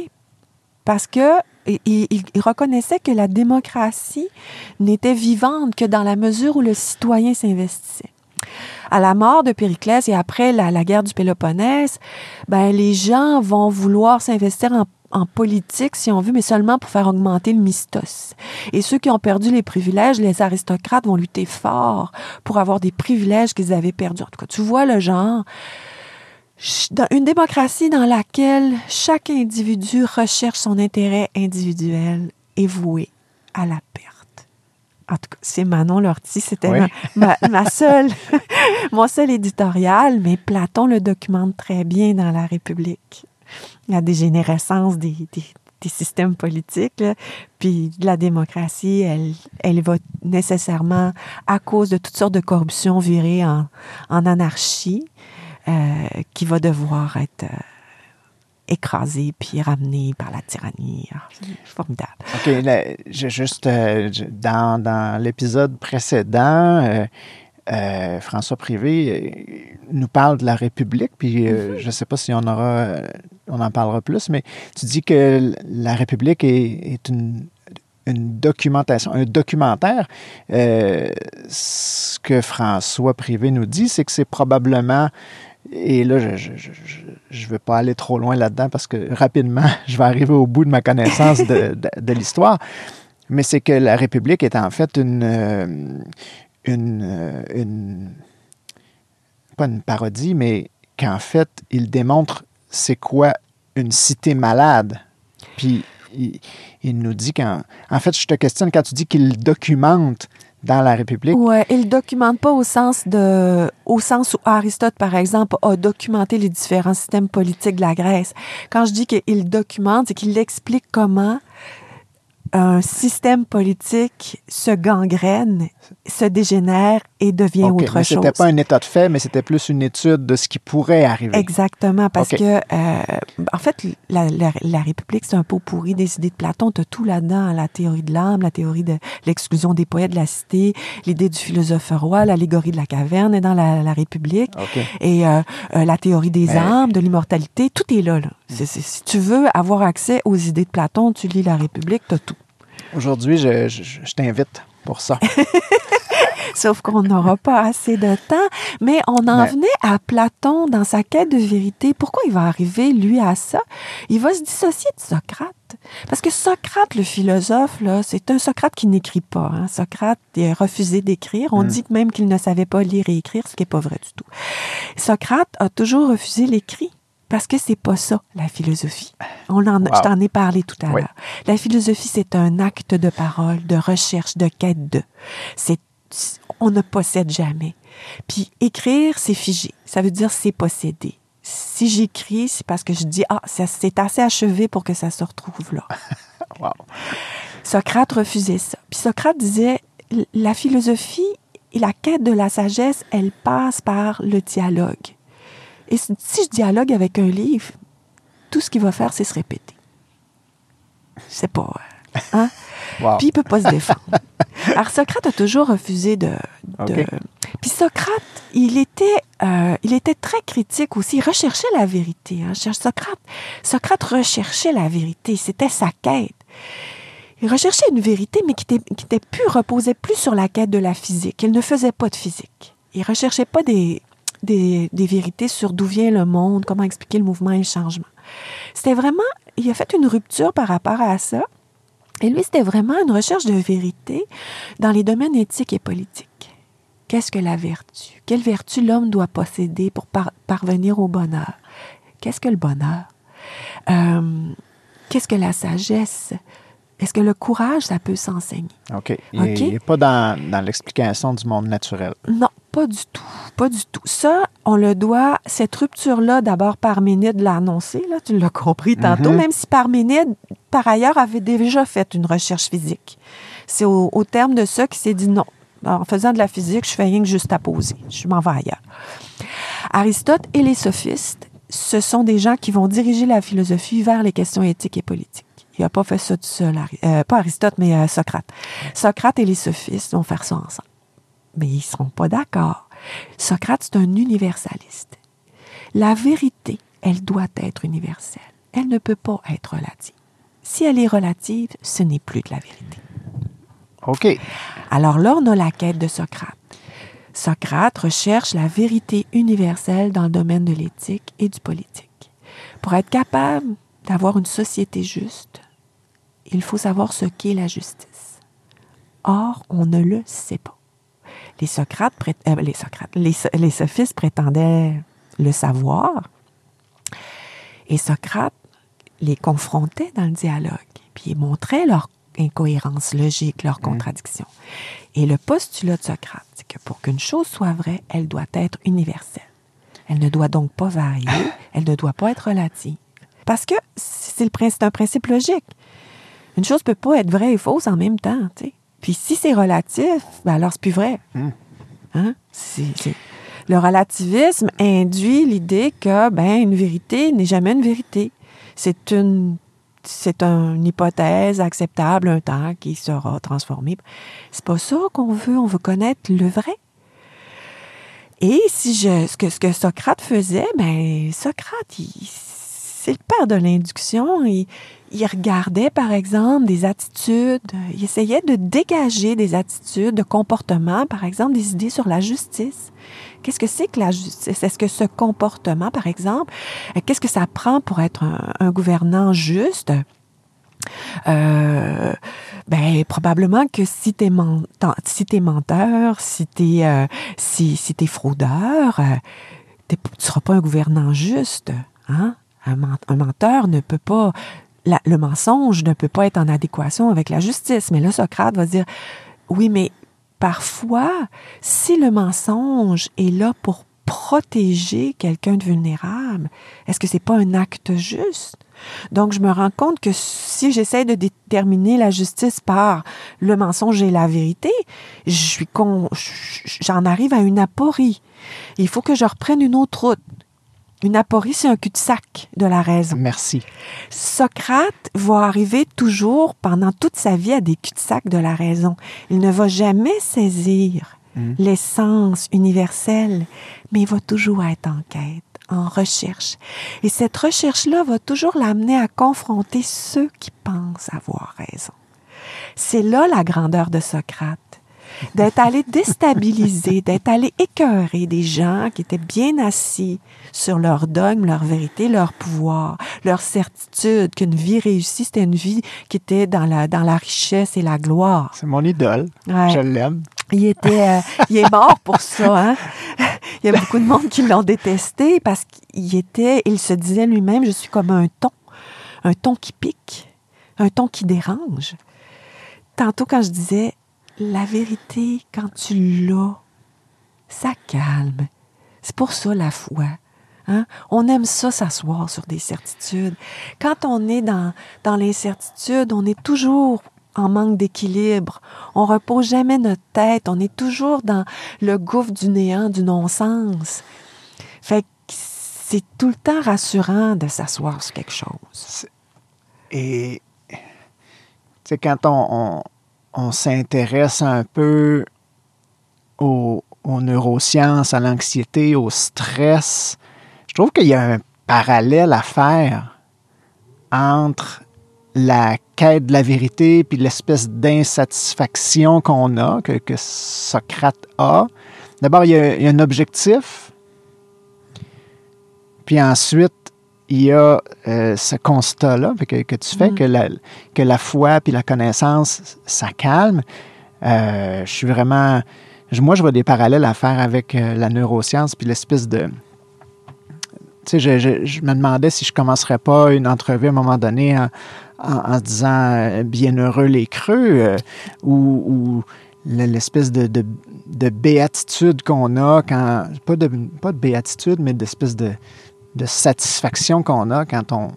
Parce que il, il, il, reconnaissait que la démocratie n'était vivante que dans la mesure où le citoyen s'investissait. À la mort de Périclès et après la, la guerre du Péloponnèse, ben, les gens vont vouloir s'investir en en politique, si on veut, mais seulement pour faire augmenter le mistos. Et ceux qui ont perdu les privilèges, les aristocrates vont lutter fort pour avoir des privilèges qu'ils avaient perdus. En tout cas, tu vois le genre. Dans une démocratie dans laquelle chaque individu recherche son intérêt individuel est voué à la perte. En tout cas, c'est Manon Lortie, c'était oui. ma, ma, ma, seule, mon seul éditorial, mais Platon le documente très bien dans La République la dégénérescence des, des, systèmes politiques. Là. Puis la démocratie, elle, elle va nécessairement, à cause de toutes sortes de corruptions, virer en, en anarchie. euh, qui va devoir être euh, écrasé puis ramené par la tyrannie. Ah, c'est formidable. OK, là, juste euh, dans, dans l'épisode précédent, euh, François Privé euh, nous parle de la République, puis euh, je ne sais pas si on aura, on en parlera plus, mais tu dis que la République est, est une, une documentation, un documentaire. Euh, ce que François Privé nous dit, c'est que c'est probablement et là, je ne veux pas aller trop loin là-dedans parce que rapidement, je vais arriver au bout de ma connaissance de, de- de l'histoire. Mais c'est que la République est en fait une, une, euh, une- pas une parodie, mais qu'en fait, il démontre c'est quoi une cité malade. Puis il, nous dit qu'en en fait, je te questionne quand tu dis qu'il documente dans la République. Ouais, il documente pas au sens de, au sens où Aristote, par exemple, a documenté les différents systèmes politiques de la Grèce. Quand je dis qu'il documente, c'est qu'il explique comment un système politique se gangrène, se dégénère et devient autre mais chose. c'était pas un état de fait, mais c'était plus une étude de ce qui pourrait arriver. Exactement, parce que, euh, en fait, la, la- la République, c'est un pot pourri des idées de Platon. Tu as tout là-dedans, la théorie de l'âme, la théorie de l'exclusion des poètes de la cité, l'idée du philosophe roi, l'allégorie de la caverne est dans la, la République, et euh, euh, la théorie des Mais- âmes, de l'immortalité, tout est là. si tu veux avoir accès aux idées de Platon, tu lis la République, tu as tout. Aujourd'hui, je, je- je t'invite pour ça. Sauf qu'on n'aura pas assez de temps. Mais on en venait à Platon dans sa quête de vérité. Pourquoi il va arriver, lui, à ça? Il va se dissocier de Socrate. Parce que Socrate, le philosophe, là, c'est un Socrate qui n'écrit pas. hein. Socrate il a refusé d'écrire. On dit même qu'il ne savait pas lire et écrire, ce qui n'est pas vrai du tout. Socrate a toujours refusé l'écrit. Parce que c'est pas ça, la philosophie. On en, Wow. Je t'en ai parlé tout à Oui. l'heure. La philosophie, c'est un acte de parole, de recherche, de quête de. C'est, on ne possède jamais. Puis écrire, c'est figé. Ça veut dire c'est posséder. Si j'écris, c'est parce que je dis, ah, ça- c'est assez achevé pour que ça se retrouve là. Wow. Socrate refusait ça. Puis Socrate disait, la philosophie et la quête de la sagesse, elle passe par le dialogue. Et si je dialogue avec un livre, tout ce qu'il va faire, c'est se répéter. C'est pas... euh, Hein? Wow. Puis il peut pas se défendre. Alors Socrate a toujours refusé de. Puis Socrate, il était, euh, il était très critique aussi. Il recherchait la vérité. hein. Socrate, Socrate recherchait la vérité. C'était sa quête. Il recherchait une vérité, mais qui était, qui était plus reposait plus sur la quête de la physique. Il ne faisait pas de physique. Il recherchait pas des, des, vérités sur d'où vient le monde, comment expliquer le mouvement et le changement. C'était vraiment, il a fait une rupture par rapport à ça. Et lui, c'était vraiment une recherche de vérité dans les domaines éthiques et politiques. Qu'est-ce que la vertu? Quelle vertu l'homme doit posséder pour par- parvenir au bonheur? Qu'est-ce que le bonheur? Euh, Qu'est-ce que la sagesse? Est-ce que le courage, ça peut s'enseigner? OK. Il n'est pas dans, dans l'explication du monde naturel. Non, pas du tout. Pas du tout. Ça, on le doit, cette rupture-là, d'abord Parménide l'a annoncé, là, tu l'as compris tantôt, Mhm. même si Parménide, par ailleurs, avait déjà fait une recherche physique. C'est au, au terme de ça qu'il s'est dit non. En faisant de la physique, je fais rien que juste à poser. Je m'en vais ailleurs. Aristote et les sophistes, ce sont des gens qui vont diriger la philosophie vers les questions éthiques et politiques. Il n'a pas fait ça tout seul, euh, pas Aristote, mais euh, Socrate. Socrate et les sophistes vont faire ça ensemble mais ils ne seront pas d'accord. Socrate, c'est un universaliste. La vérité, elle doit être universelle. Elle ne peut pas être relative. Si elle est relative, ce n'est plus de la vérité. OK. Alors là, on a la quête de Socrate. Socrate recherche la vérité universelle dans le domaine de l'éthique et du politique. Pour être capable d'avoir une société juste, il faut savoir ce qu'est la justice. Or, on ne le sait pas. Les Socrates, euh, les, Socrates les, les sophistes prétendaient le savoir, et Socrate les confrontait dans le dialogue, puis il montrait leur incohérence logique, leur contradiction. Et le postulat de Socrate, c'est que pour qu'une chose soit vraie, elle doit être universelle. Elle ne doit donc pas varier, elle ne doit pas être relative. Parce que c'est un principe logique. Une chose peut pas être vraie et fausse en même temps, tu sais. Puis si c'est relatif, ben alors c'est plus vrai. Hmm. Hein? Le relativisme induit l'idée que ben une vérité n'est jamais une vérité. C'est une c'est une hypothèse acceptable un temps qui sera transformée. C'est pas ça qu'on veut, on veut connaître le vrai. Et si je ce que ce que Socrate faisait, ben Socrate, c'est le père de l'induction. Il, il regardait, par exemple, des attitudes, il essayait de dégager des attitudes, de comportements, par exemple, des idées sur la justice. Qu'est-ce que c'est que la justice? Est-ce que ce comportement, par exemple, qu'est-ce que ça prend pour être un, gouvernant juste? Euh, ben probablement que si t'es si es menteur, si t'es euh, si, si es fraudeur, euh, tu seras pas un gouvernant juste. Hein? Un menteur ne peut pas le mensonge ne peut pas être en adéquation avec la justice. Mais là, Socrate va dire, oui, mais parfois, si le mensonge est là pour protéger quelqu'un de vulnérable, est-ce que c'est pas un acte juste? Donc, je me rends compte que si j'essaie de déterminer la justice par le mensonge et la vérité, j'en arrive à une aporie. Il faut que je reprenne une autre route. Une aporie, c'est un cul-de-sac de la raison. Merci. Socrate va arriver toujours pendant toute sa vie à des cul-de-sac de la raison. Il ne va jamais saisir hmm. l'essence universelle, mais il va toujours être en quête, en recherche. Et cette recherche-là va toujours l'amener à confronter ceux qui pensent avoir raison. C'est là la grandeur de Socrate d'être allé déstabiliser, d'être allé écœurer des gens qui étaient bien assis sur leur dogme, leur vérité, leur pouvoir, leur certitude qu'une vie réussie, c'était une vie qui était dans la, dans la richesse et la gloire. C'est mon idole. Je l'aime. Il était, euh, il est mort pour ça, hein. Il y a beaucoup de monde qui l'ont détesté parce qu'il était, il se disait lui-même, je suis comme un ton, un ton qui pique, un ton qui dérange. Tantôt quand je disais, la vérité, quand tu l'as, ça calme. C'est pour ça la foi. Hein? On aime ça s'asseoir sur des certitudes. Quand on est dans, dans l'incertitude, on est toujours en manque d'équilibre. On repose jamais notre tête. On est toujours dans le gouffre du néant, du non-sens. Fait que c'est tout le temps rassurant de s'asseoir sur quelque chose. Et, c'est quand on, on s'intéresse un peu aux, neurosciences, à l'anxiété, au stress, je trouve qu'il y a un parallèle à faire entre la quête de la vérité puis l'espèce d'insatisfaction qu'on a, que, Socrate a. D'abord, il, y a un objectif, puis ensuite, il y a euh, ce constat-là que, que, tu fais, mm. que, la, que la foi puis la connaissance, ça calme. Euh, je suis vraiment... Moi, je vois des parallèles à faire avec euh, la neuroscience puis l'espèce de... Tu sais, je, je, je, me demandais si je commencerais pas une entrevue à un moment donné en, disant bienheureux les creux ou, ou l'espèce de, de, de, béatitude qu'on a quand... Pas de, pas de béatitude, mais d'espèce de de satisfaction qu'on a quand on,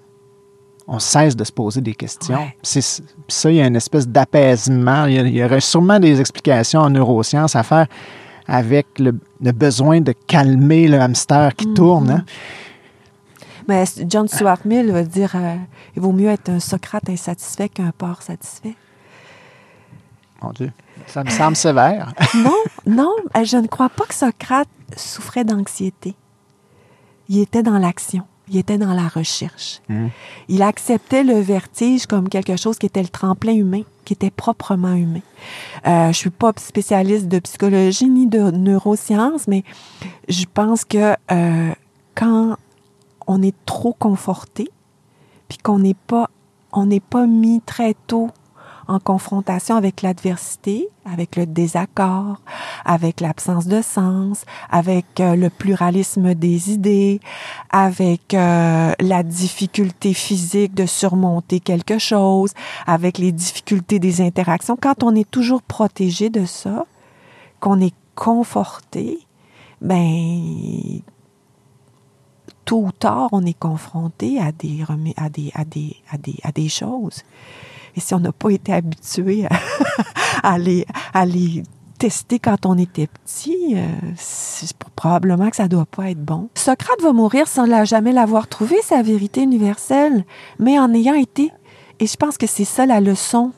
on cesse de se poser des questions. C'est ça, il y a une espèce d'apaisement. Il, y aurait sûrement des explications en neurosciences à faire avec le, besoin de calmer le hamster qui tourne. Hein. Mais John Stuart Mill va dire euh, il vaut mieux être un Socrate insatisfait qu'un porc satisfait? Mon Dieu, ça me semble sévère. non, non, je ne crois pas que Socrate souffrait d'anxiété il était dans l'action. Il était dans la recherche. Hmm. Il acceptait le vertige comme quelque chose qui était le tremplin humain, qui était proprement humain. Euh, je suis pas spécialiste de psychologie ni de neurosciences, mais je pense que euh, quand on est trop conforté, puis qu'on n'est pas, on n'est pas mis très tôt en confrontation avec l'adversité, avec le désaccord, avec l'absence de sens, avec euh, le pluralisme des idées, avec euh, la difficulté physique de surmonter quelque chose, avec les difficultés des interactions. Quand on est toujours protégé de ça, qu'on est conforté, ben tôt ou tard, on est confronté à des, à des, à des, à des, à des choses. Et si on n'a pas été habitué à, les, testé quand on était petit, euh, probablement que ça doit pas être bon. Socrate va mourir sans jamais l'avoir trouvé, sa vérité universelle, mais en ayant été, et je pense que c'est ça la leçon,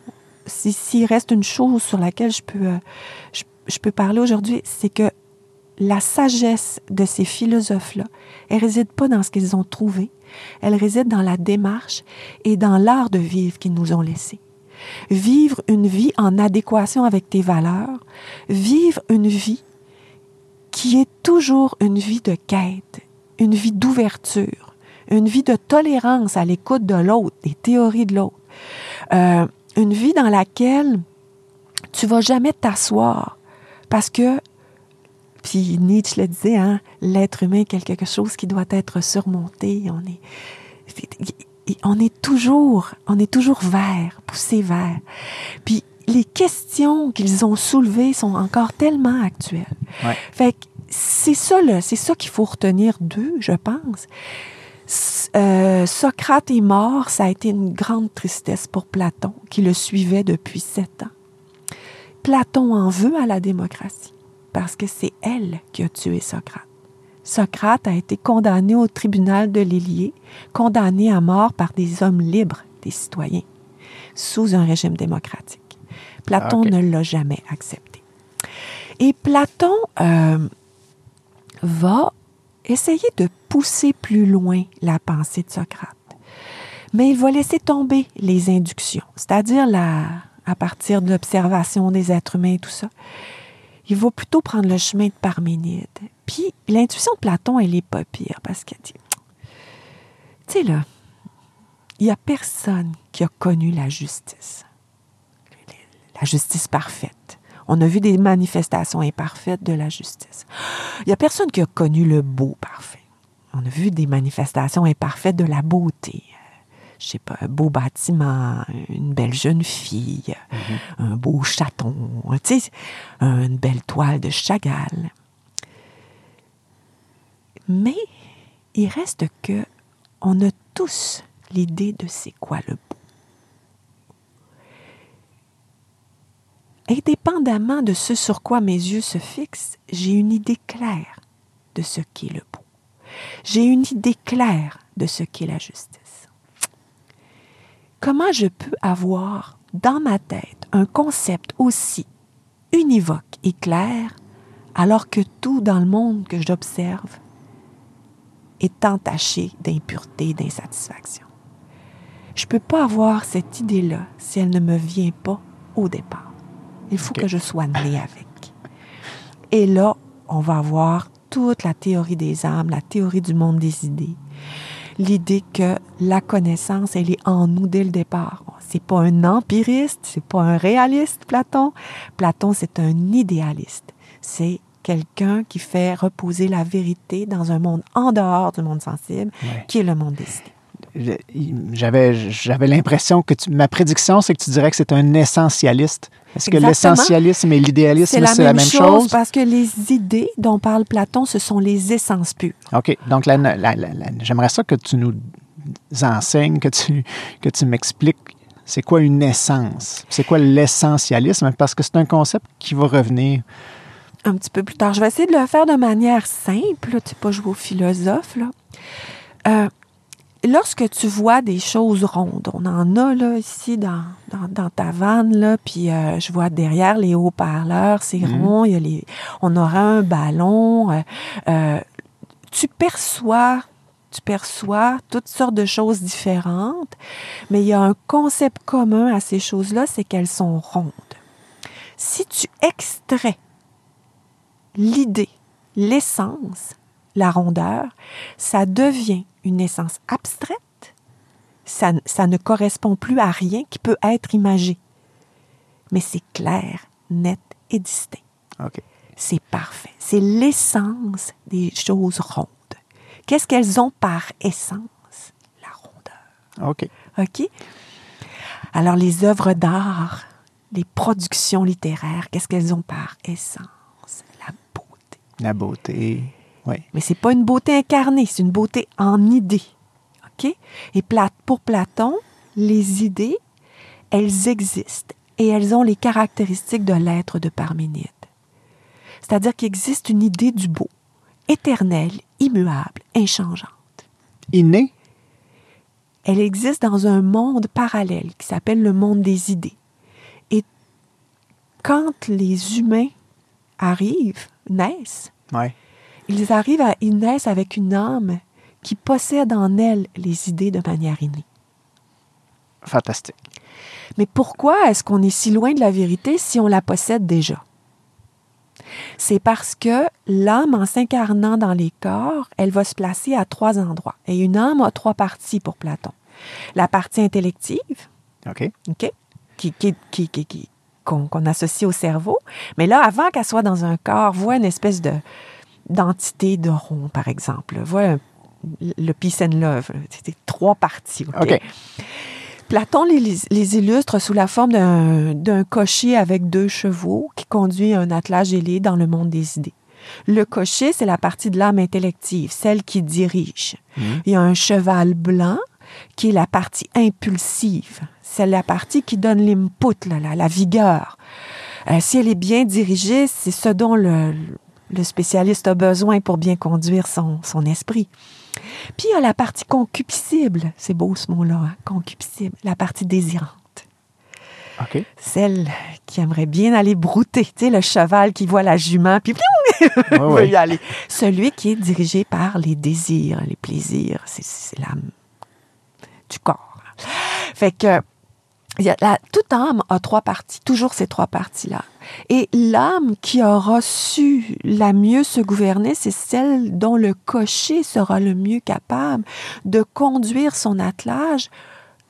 s'il reste une chose sur laquelle je peux, euh, je, peux parler aujourd'hui, c'est que la sagesse de ces philosophes-là, elle réside pas dans ce qu'ils ont trouvé, elle réside dans la démarche et dans l'art de vivre qu'ils nous ont laissé. Vivre une vie en adéquation avec tes valeurs, vivre une vie qui est toujours une vie de quête, une vie d'ouverture, une vie de tolérance à l'écoute de l'autre, des théories de l'autre, euh, une vie dans laquelle tu vas jamais t'asseoir parce que puis Nietzsche le disait, hein, l'être humain est quelque chose qui doit être surmonté. On est, on est toujours, on est toujours vers, poussé vers. Puis les questions qu'ils ont soulevées sont encore tellement actuelles. Ouais. Fait que c'est ça, c'est ça qu'il faut retenir d'eux, je pense. Euh, Socrate est mort, ça a été une grande tristesse pour Platon, qui le suivait depuis sept ans. Platon en veut à la démocratie parce que c'est elle qui a tué Socrate. Socrate a été condamné au tribunal de l'Élié, condamné à mort par des hommes libres, des citoyens, sous un régime démocratique. Platon Ok. ne l'a jamais accepté. Et Platon euh, va essayer de pousser plus loin la pensée de Socrate. Mais il va laisser tomber les inductions, c'est-à-dire la, à partir de l'observation des êtres humains et tout ça il va plutôt prendre le chemin de Parménide. Puis l'intuition de Platon, elle est pas pire parce qu'elle dit, tu sais là, il y a personne qui a connu la justice, la justice parfaite. On a vu des manifestations imparfaites de la justice. Il y a personne qui a connu le beau parfait. On a vu des manifestations imparfaites de la beauté je sais pas, un beau bâtiment, une belle jeune fille, un beau chaton, tu sais, une belle toile de Chagall. Mais il reste que on a tous l'idée de c'est quoi le beau. Indépendamment de ce sur quoi mes yeux se fixent, j'ai une idée claire de ce qu'est le beau. J'ai une idée claire de ce qu'est la justice comment je peux avoir dans ma tête un concept aussi univoque et clair alors que tout dans le monde que j'observe est entaché d'impureté, d'insatisfaction. Je ne peux pas avoir cette idée-là si elle ne me vient pas au départ. Il faut que je sois né avec. Et là, on va avoir toute la théorie des âmes, la théorie du monde des idées, l'idée que la connaissance, elle est en nous dès le départ. C'est pas un empiriste, c'est pas un réaliste, Platon. Platon, c'est un idéaliste. C'est quelqu'un qui fait reposer la vérité dans un monde en dehors du monde sensible, Ouais. qui est le monde des idées. J'avais, j'avais l'impression que tu- ma prédiction, c'est que tu dirais que c'est un essentialiste. Est-ce que l'essentialisme et l'idéalisme, C'est la, même, chose, parce que les idées dont parle Platon, ce sont les essences pures. OK. Donc, j'aimerais ça que tu nous enseignes, que tu, que tu m'expliques c'est quoi une essence. C'est quoi l'essentialisme? Parce que c'est un concept qui va revenir. un petit peu plus tard. Je vais essayer de le faire de manière simple, tu sais, pas jouer au philosophe. Là. Euh, lorsque tu vois des choses rondes, on en a là ici dans, dans, dans ta vanne, là, puis euh, je vois derrière les haut-parleurs, c'est Mhm. rond, il y a les, on aura un ballon. euh, euh, tu perçois tu perçois toutes sortes de choses différentes, mais il y a un concept commun à ces choses-là, c'est qu'elles sont rondes. Si tu extrais l'idée, l'essence, la rondeur, ça devient une essence abstraite. Ça, ça ne correspond plus à rien qui peut être imagé. Mais c'est clair, net et distinct. C'est parfait. C'est l'essence des choses rondes. Qu'est-ce qu'elles ont par essence? La rondeur. OK. OK? Alors, les œuvres d'art, les productions littéraires, qu'est-ce qu'elles ont par essence? La beauté. La beauté. Oui. Mais c'est pas une beauté incarnée, c'est une beauté en idée. OK? Et pour Platon, les idées, elles existent et elles ont les caractéristiques de l'être de Parménide. C'est-à-dire qu'il existe une idée du beau, éternelle, immuable, inchangeante. Inné? Elle existe dans un monde parallèle qui s'appelle le monde des idées. Et quand les humains arrivent, naissent, Ouais. Ils arrivent à, ils naissent avec une âme qui possède en elle les idées de manière innée. Fantastique. Mais pourquoi est-ce qu'on est si loin de la vérité si on la possède déjà? C'est parce que l'âme, en s'incarnant dans les corps, elle va se placer à trois endroits. Et une âme a trois parties pour Platon. La partie intellective, OK. OK, qui, qui, qui, qui- qui- qu'on qu'on associe au cerveau. Mais là, avant qu'elle soit dans un corps, voit une espèce de d'entité de rond, par exemple. Voit un- le peace and love. C'était trois parties. OK? OK. Platon les, illustre sous la forme d'un cocher avec deux chevaux qui conduit un attelage ailé dans le monde des idées. Le cocher, c'est la partie de l'âme intellective, celle qui dirige. Il y a un cheval blanc qui est la partie impulsive. C'est la partie qui donne l'input, la, la vigueur. Euh, si elle est bien dirigée, c'est ce dont le, le spécialiste a besoin pour bien conduire son, son esprit. Puis il y a la partie concupiscible. C'est beau ce mot-là, hein, concupiscible. La partie désirante. OK. Celle qui aimerait bien aller brouter. Tu sais, le cheval qui voit la jument, puis Ouais, veut ouais. y aller. Celui qui est dirigé par les désirs, les plaisirs. C'est- C'est l'âme du corps. Fait que il y a la- toute âme a trois parties, toujours ces trois parties-là. Et l'âme qui aura su la mieux se gouverner, c'est celle dont le cocher sera le mieux capable de conduire son attelage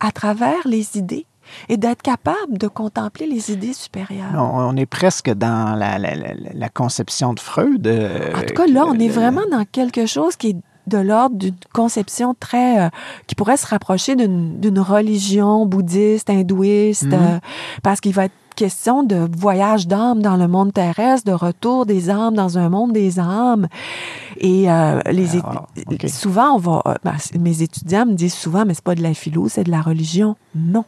à travers les idées et d'être capable de contempler les idées supérieures. On, est presque dans la, la- conception de Freud. euh, En tout cas, là, on est le- vraiment dans quelque chose qui est de l'ordre d'une conception très... euh, qui pourrait se rapprocher d'une religion bouddhiste, hindouiste, Mhm. euh, parce qu'il va être question de voyage d'âme dans le monde terrestre, de retour des âmes dans un monde des âmes. Et euh, les souvent, on va... ben, mes étudiants me disent souvent, mais c'est pas de la philo, c'est de la religion. Non.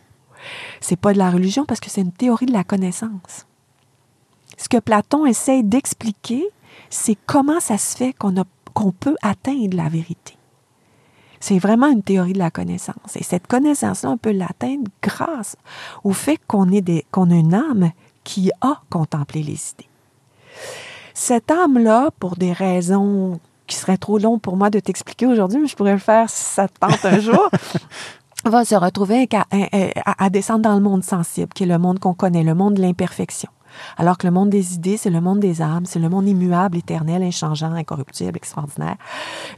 C'est pas de la religion parce que c'est une théorie de la connaissance. Ce que Platon essaye d'expliquer, c'est comment ça se fait qu'on a- qu'on peut atteindre la vérité. C'est vraiment une théorie de la connaissance. Et cette connaissance-là, on peut l'atteindre grâce au fait qu'on qu'on a une âme qui a contemplé les idées. Cette âme-là, pour des raisons qui seraient trop longues pour moi de t'expliquer aujourd'hui, mais je pourrais le faire si ça te tente un jour, va se retrouver à, à- à descendre dans le monde sensible, qui est le monde qu'on connaît, le monde de l'imperfection. Alors que le monde des idées, c'est le monde des âmes, c'est le monde immuable, éternel, inchangeant, incorruptible, extraordinaire.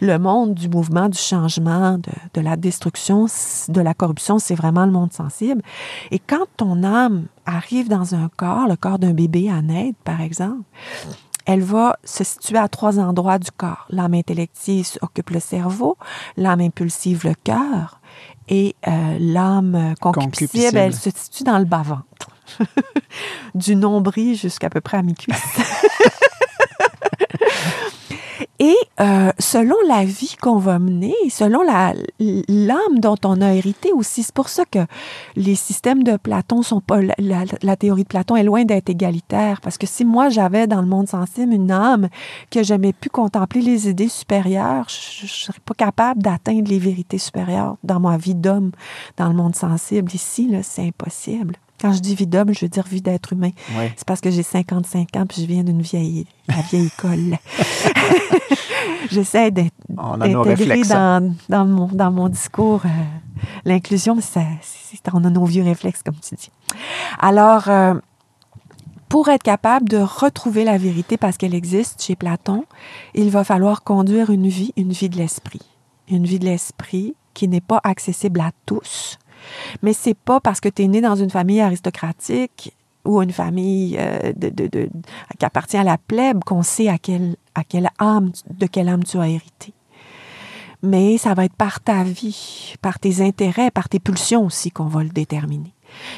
Le monde du mouvement, du changement, de, de la destruction, de la corruption, c'est vraiment le monde sensible. Et quand ton âme arrive dans un corps, le corps d'un bébé à naître, par exemple, elle va se situer à trois endroits du corps. L'âme intellective occupe le cerveau, l'âme impulsive le cœur et euh, l'âme concupiscible, Concupiscible. elle se situe dans le bas-ventre. du nombril jusqu'à peu près à mi-cuisse. Et euh, selon la vie qu'on va mener, selon la- l'âme dont on a hérité aussi, c'est pour ça que les systèmes de Platon sont pas. La, la- la théorie de Platon est loin d'être égalitaire. Parce que si moi j'avais dans le monde sensible une âme que j'aimais plus contempler les idées supérieures, je, je serais pas capable d'atteindre les vérités supérieures dans ma vie d'homme, dans le monde sensible. Ici, là, c'est impossible. Quand je dis vie d'homme, je veux dire vie d'être humain. Ouais. C'est parce que j'ai 55 ans puis je viens d'une vieille, la vieille école. J'essaie d'intégrer dans, dans, mon, dans mon discours euh, l'inclusion, mais ça, on a nos vieux réflexes, comme tu dis. Alors, euh, pour être capable de retrouver la vérité parce qu'elle existe chez Platon, il va falloir conduire une vie, une vie de l'esprit. Une vie de l'esprit qui n'est pas accessible à tous. Mais c'est pas parce que tu es né dans une famille aristocratique ou une famille euh, qui appartient à la plèbe qu'on sait à quelle, à quelle âme, de quelle âme tu as hérité. Mais ça va être par ta vie, par tes intérêts, par tes pulsions aussi qu'on va le déterminer.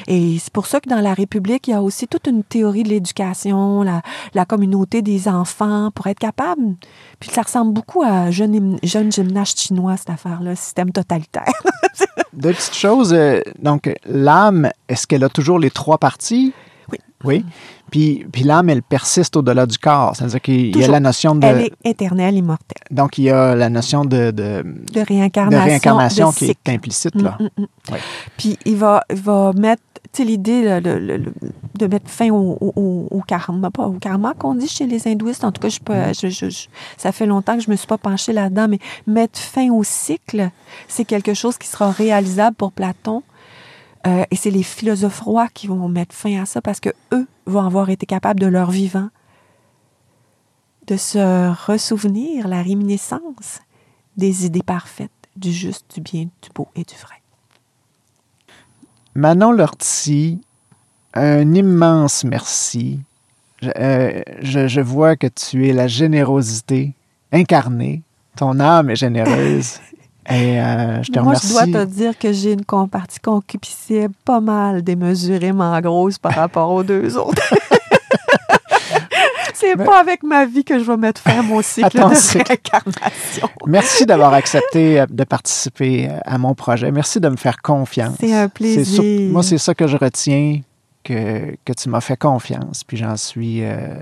Et c'est pour ça que dans la République, il y a aussi toute une théorie de l'éducation, la, communauté des enfants, pour être capable. Puis ça ressemble beaucoup à jeune, jeune gymnaste chinois, cette affaire-là, système totalitaire. Deux petites choses. euh, donc, l'âme, est-ce qu'elle a toujours les trois parties? Oui. Oui. Puis, puis l'âme, elle persiste au-delà du corps. C'est-à-dire qu'il y a la notion de. Elle est éternelle, immortelle. Donc, il y a la notion de, de, De réincarnation. de réincarnation qui est implicite, là. Mm, mm, mm. Ouais. Puis il va, il va mettre, tu sais, l'idée de mettre fin au, au- karma, pas au karma qu'on dit chez les hindouistes. En tout cas, je, pas- je- je- je- ça fait longtemps que je me suis pas penchée là-dedans, mais mettre fin au cycle, c'est quelque chose qui sera réalisable pour Platon. Euh, et c'est les philosophes rois qui vont mettre fin à ça parce que eux vont avoir été capables de leur vivant de se ressouvenir la réminiscence des idées parfaites, du juste, du bien, du beau et du vrai. Manon Lortie, un immense merci. Je, euh, je- je vois que tu es la générosité incarnée. Ton âme est généreuse. Et euh, je te Moi, remercie. je dois te dire que j'ai une partie concupiscible pas mal démesurément grosse par rapport aux deux autres. C'est Mais- pas avec ma vie que je vais mettre fin à mon cycle de réincarnation. Merci d'avoir accepté euh, de participer euh, à mon projet. Merci de me faire confiance. C'est un sur- plaisir. moi, c'est ça que je retiens, que, que tu m'as fait confiance. Puis j'en suis, euh,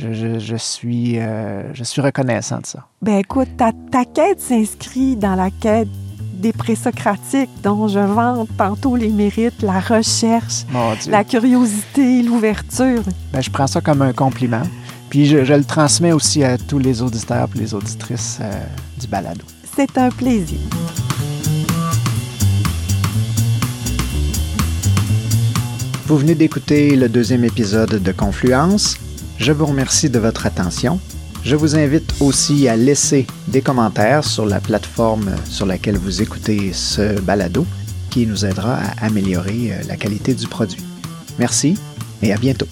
je, je- je suis, euh, je suis reconnaissant de ça. Ben écoute, ta, ta quête s'inscrit dans la quête des présocratiques dont je vante tantôt les mérites, la recherche, la curiosité, l'ouverture. Ben, je prends ça comme un compliment. Puis je, je le transmets aussi à tous les auditeurs et les auditrices euh, du balado. C'est un plaisir. Vous venez d'écouter le deuxième épisode de Confluence. Je vous remercie de votre attention. Je vous invite aussi à laisser des commentaires sur la plateforme sur laquelle vous écoutez ce balado qui nous aidera à améliorer euh, la qualité du produit. Merci et à bientôt.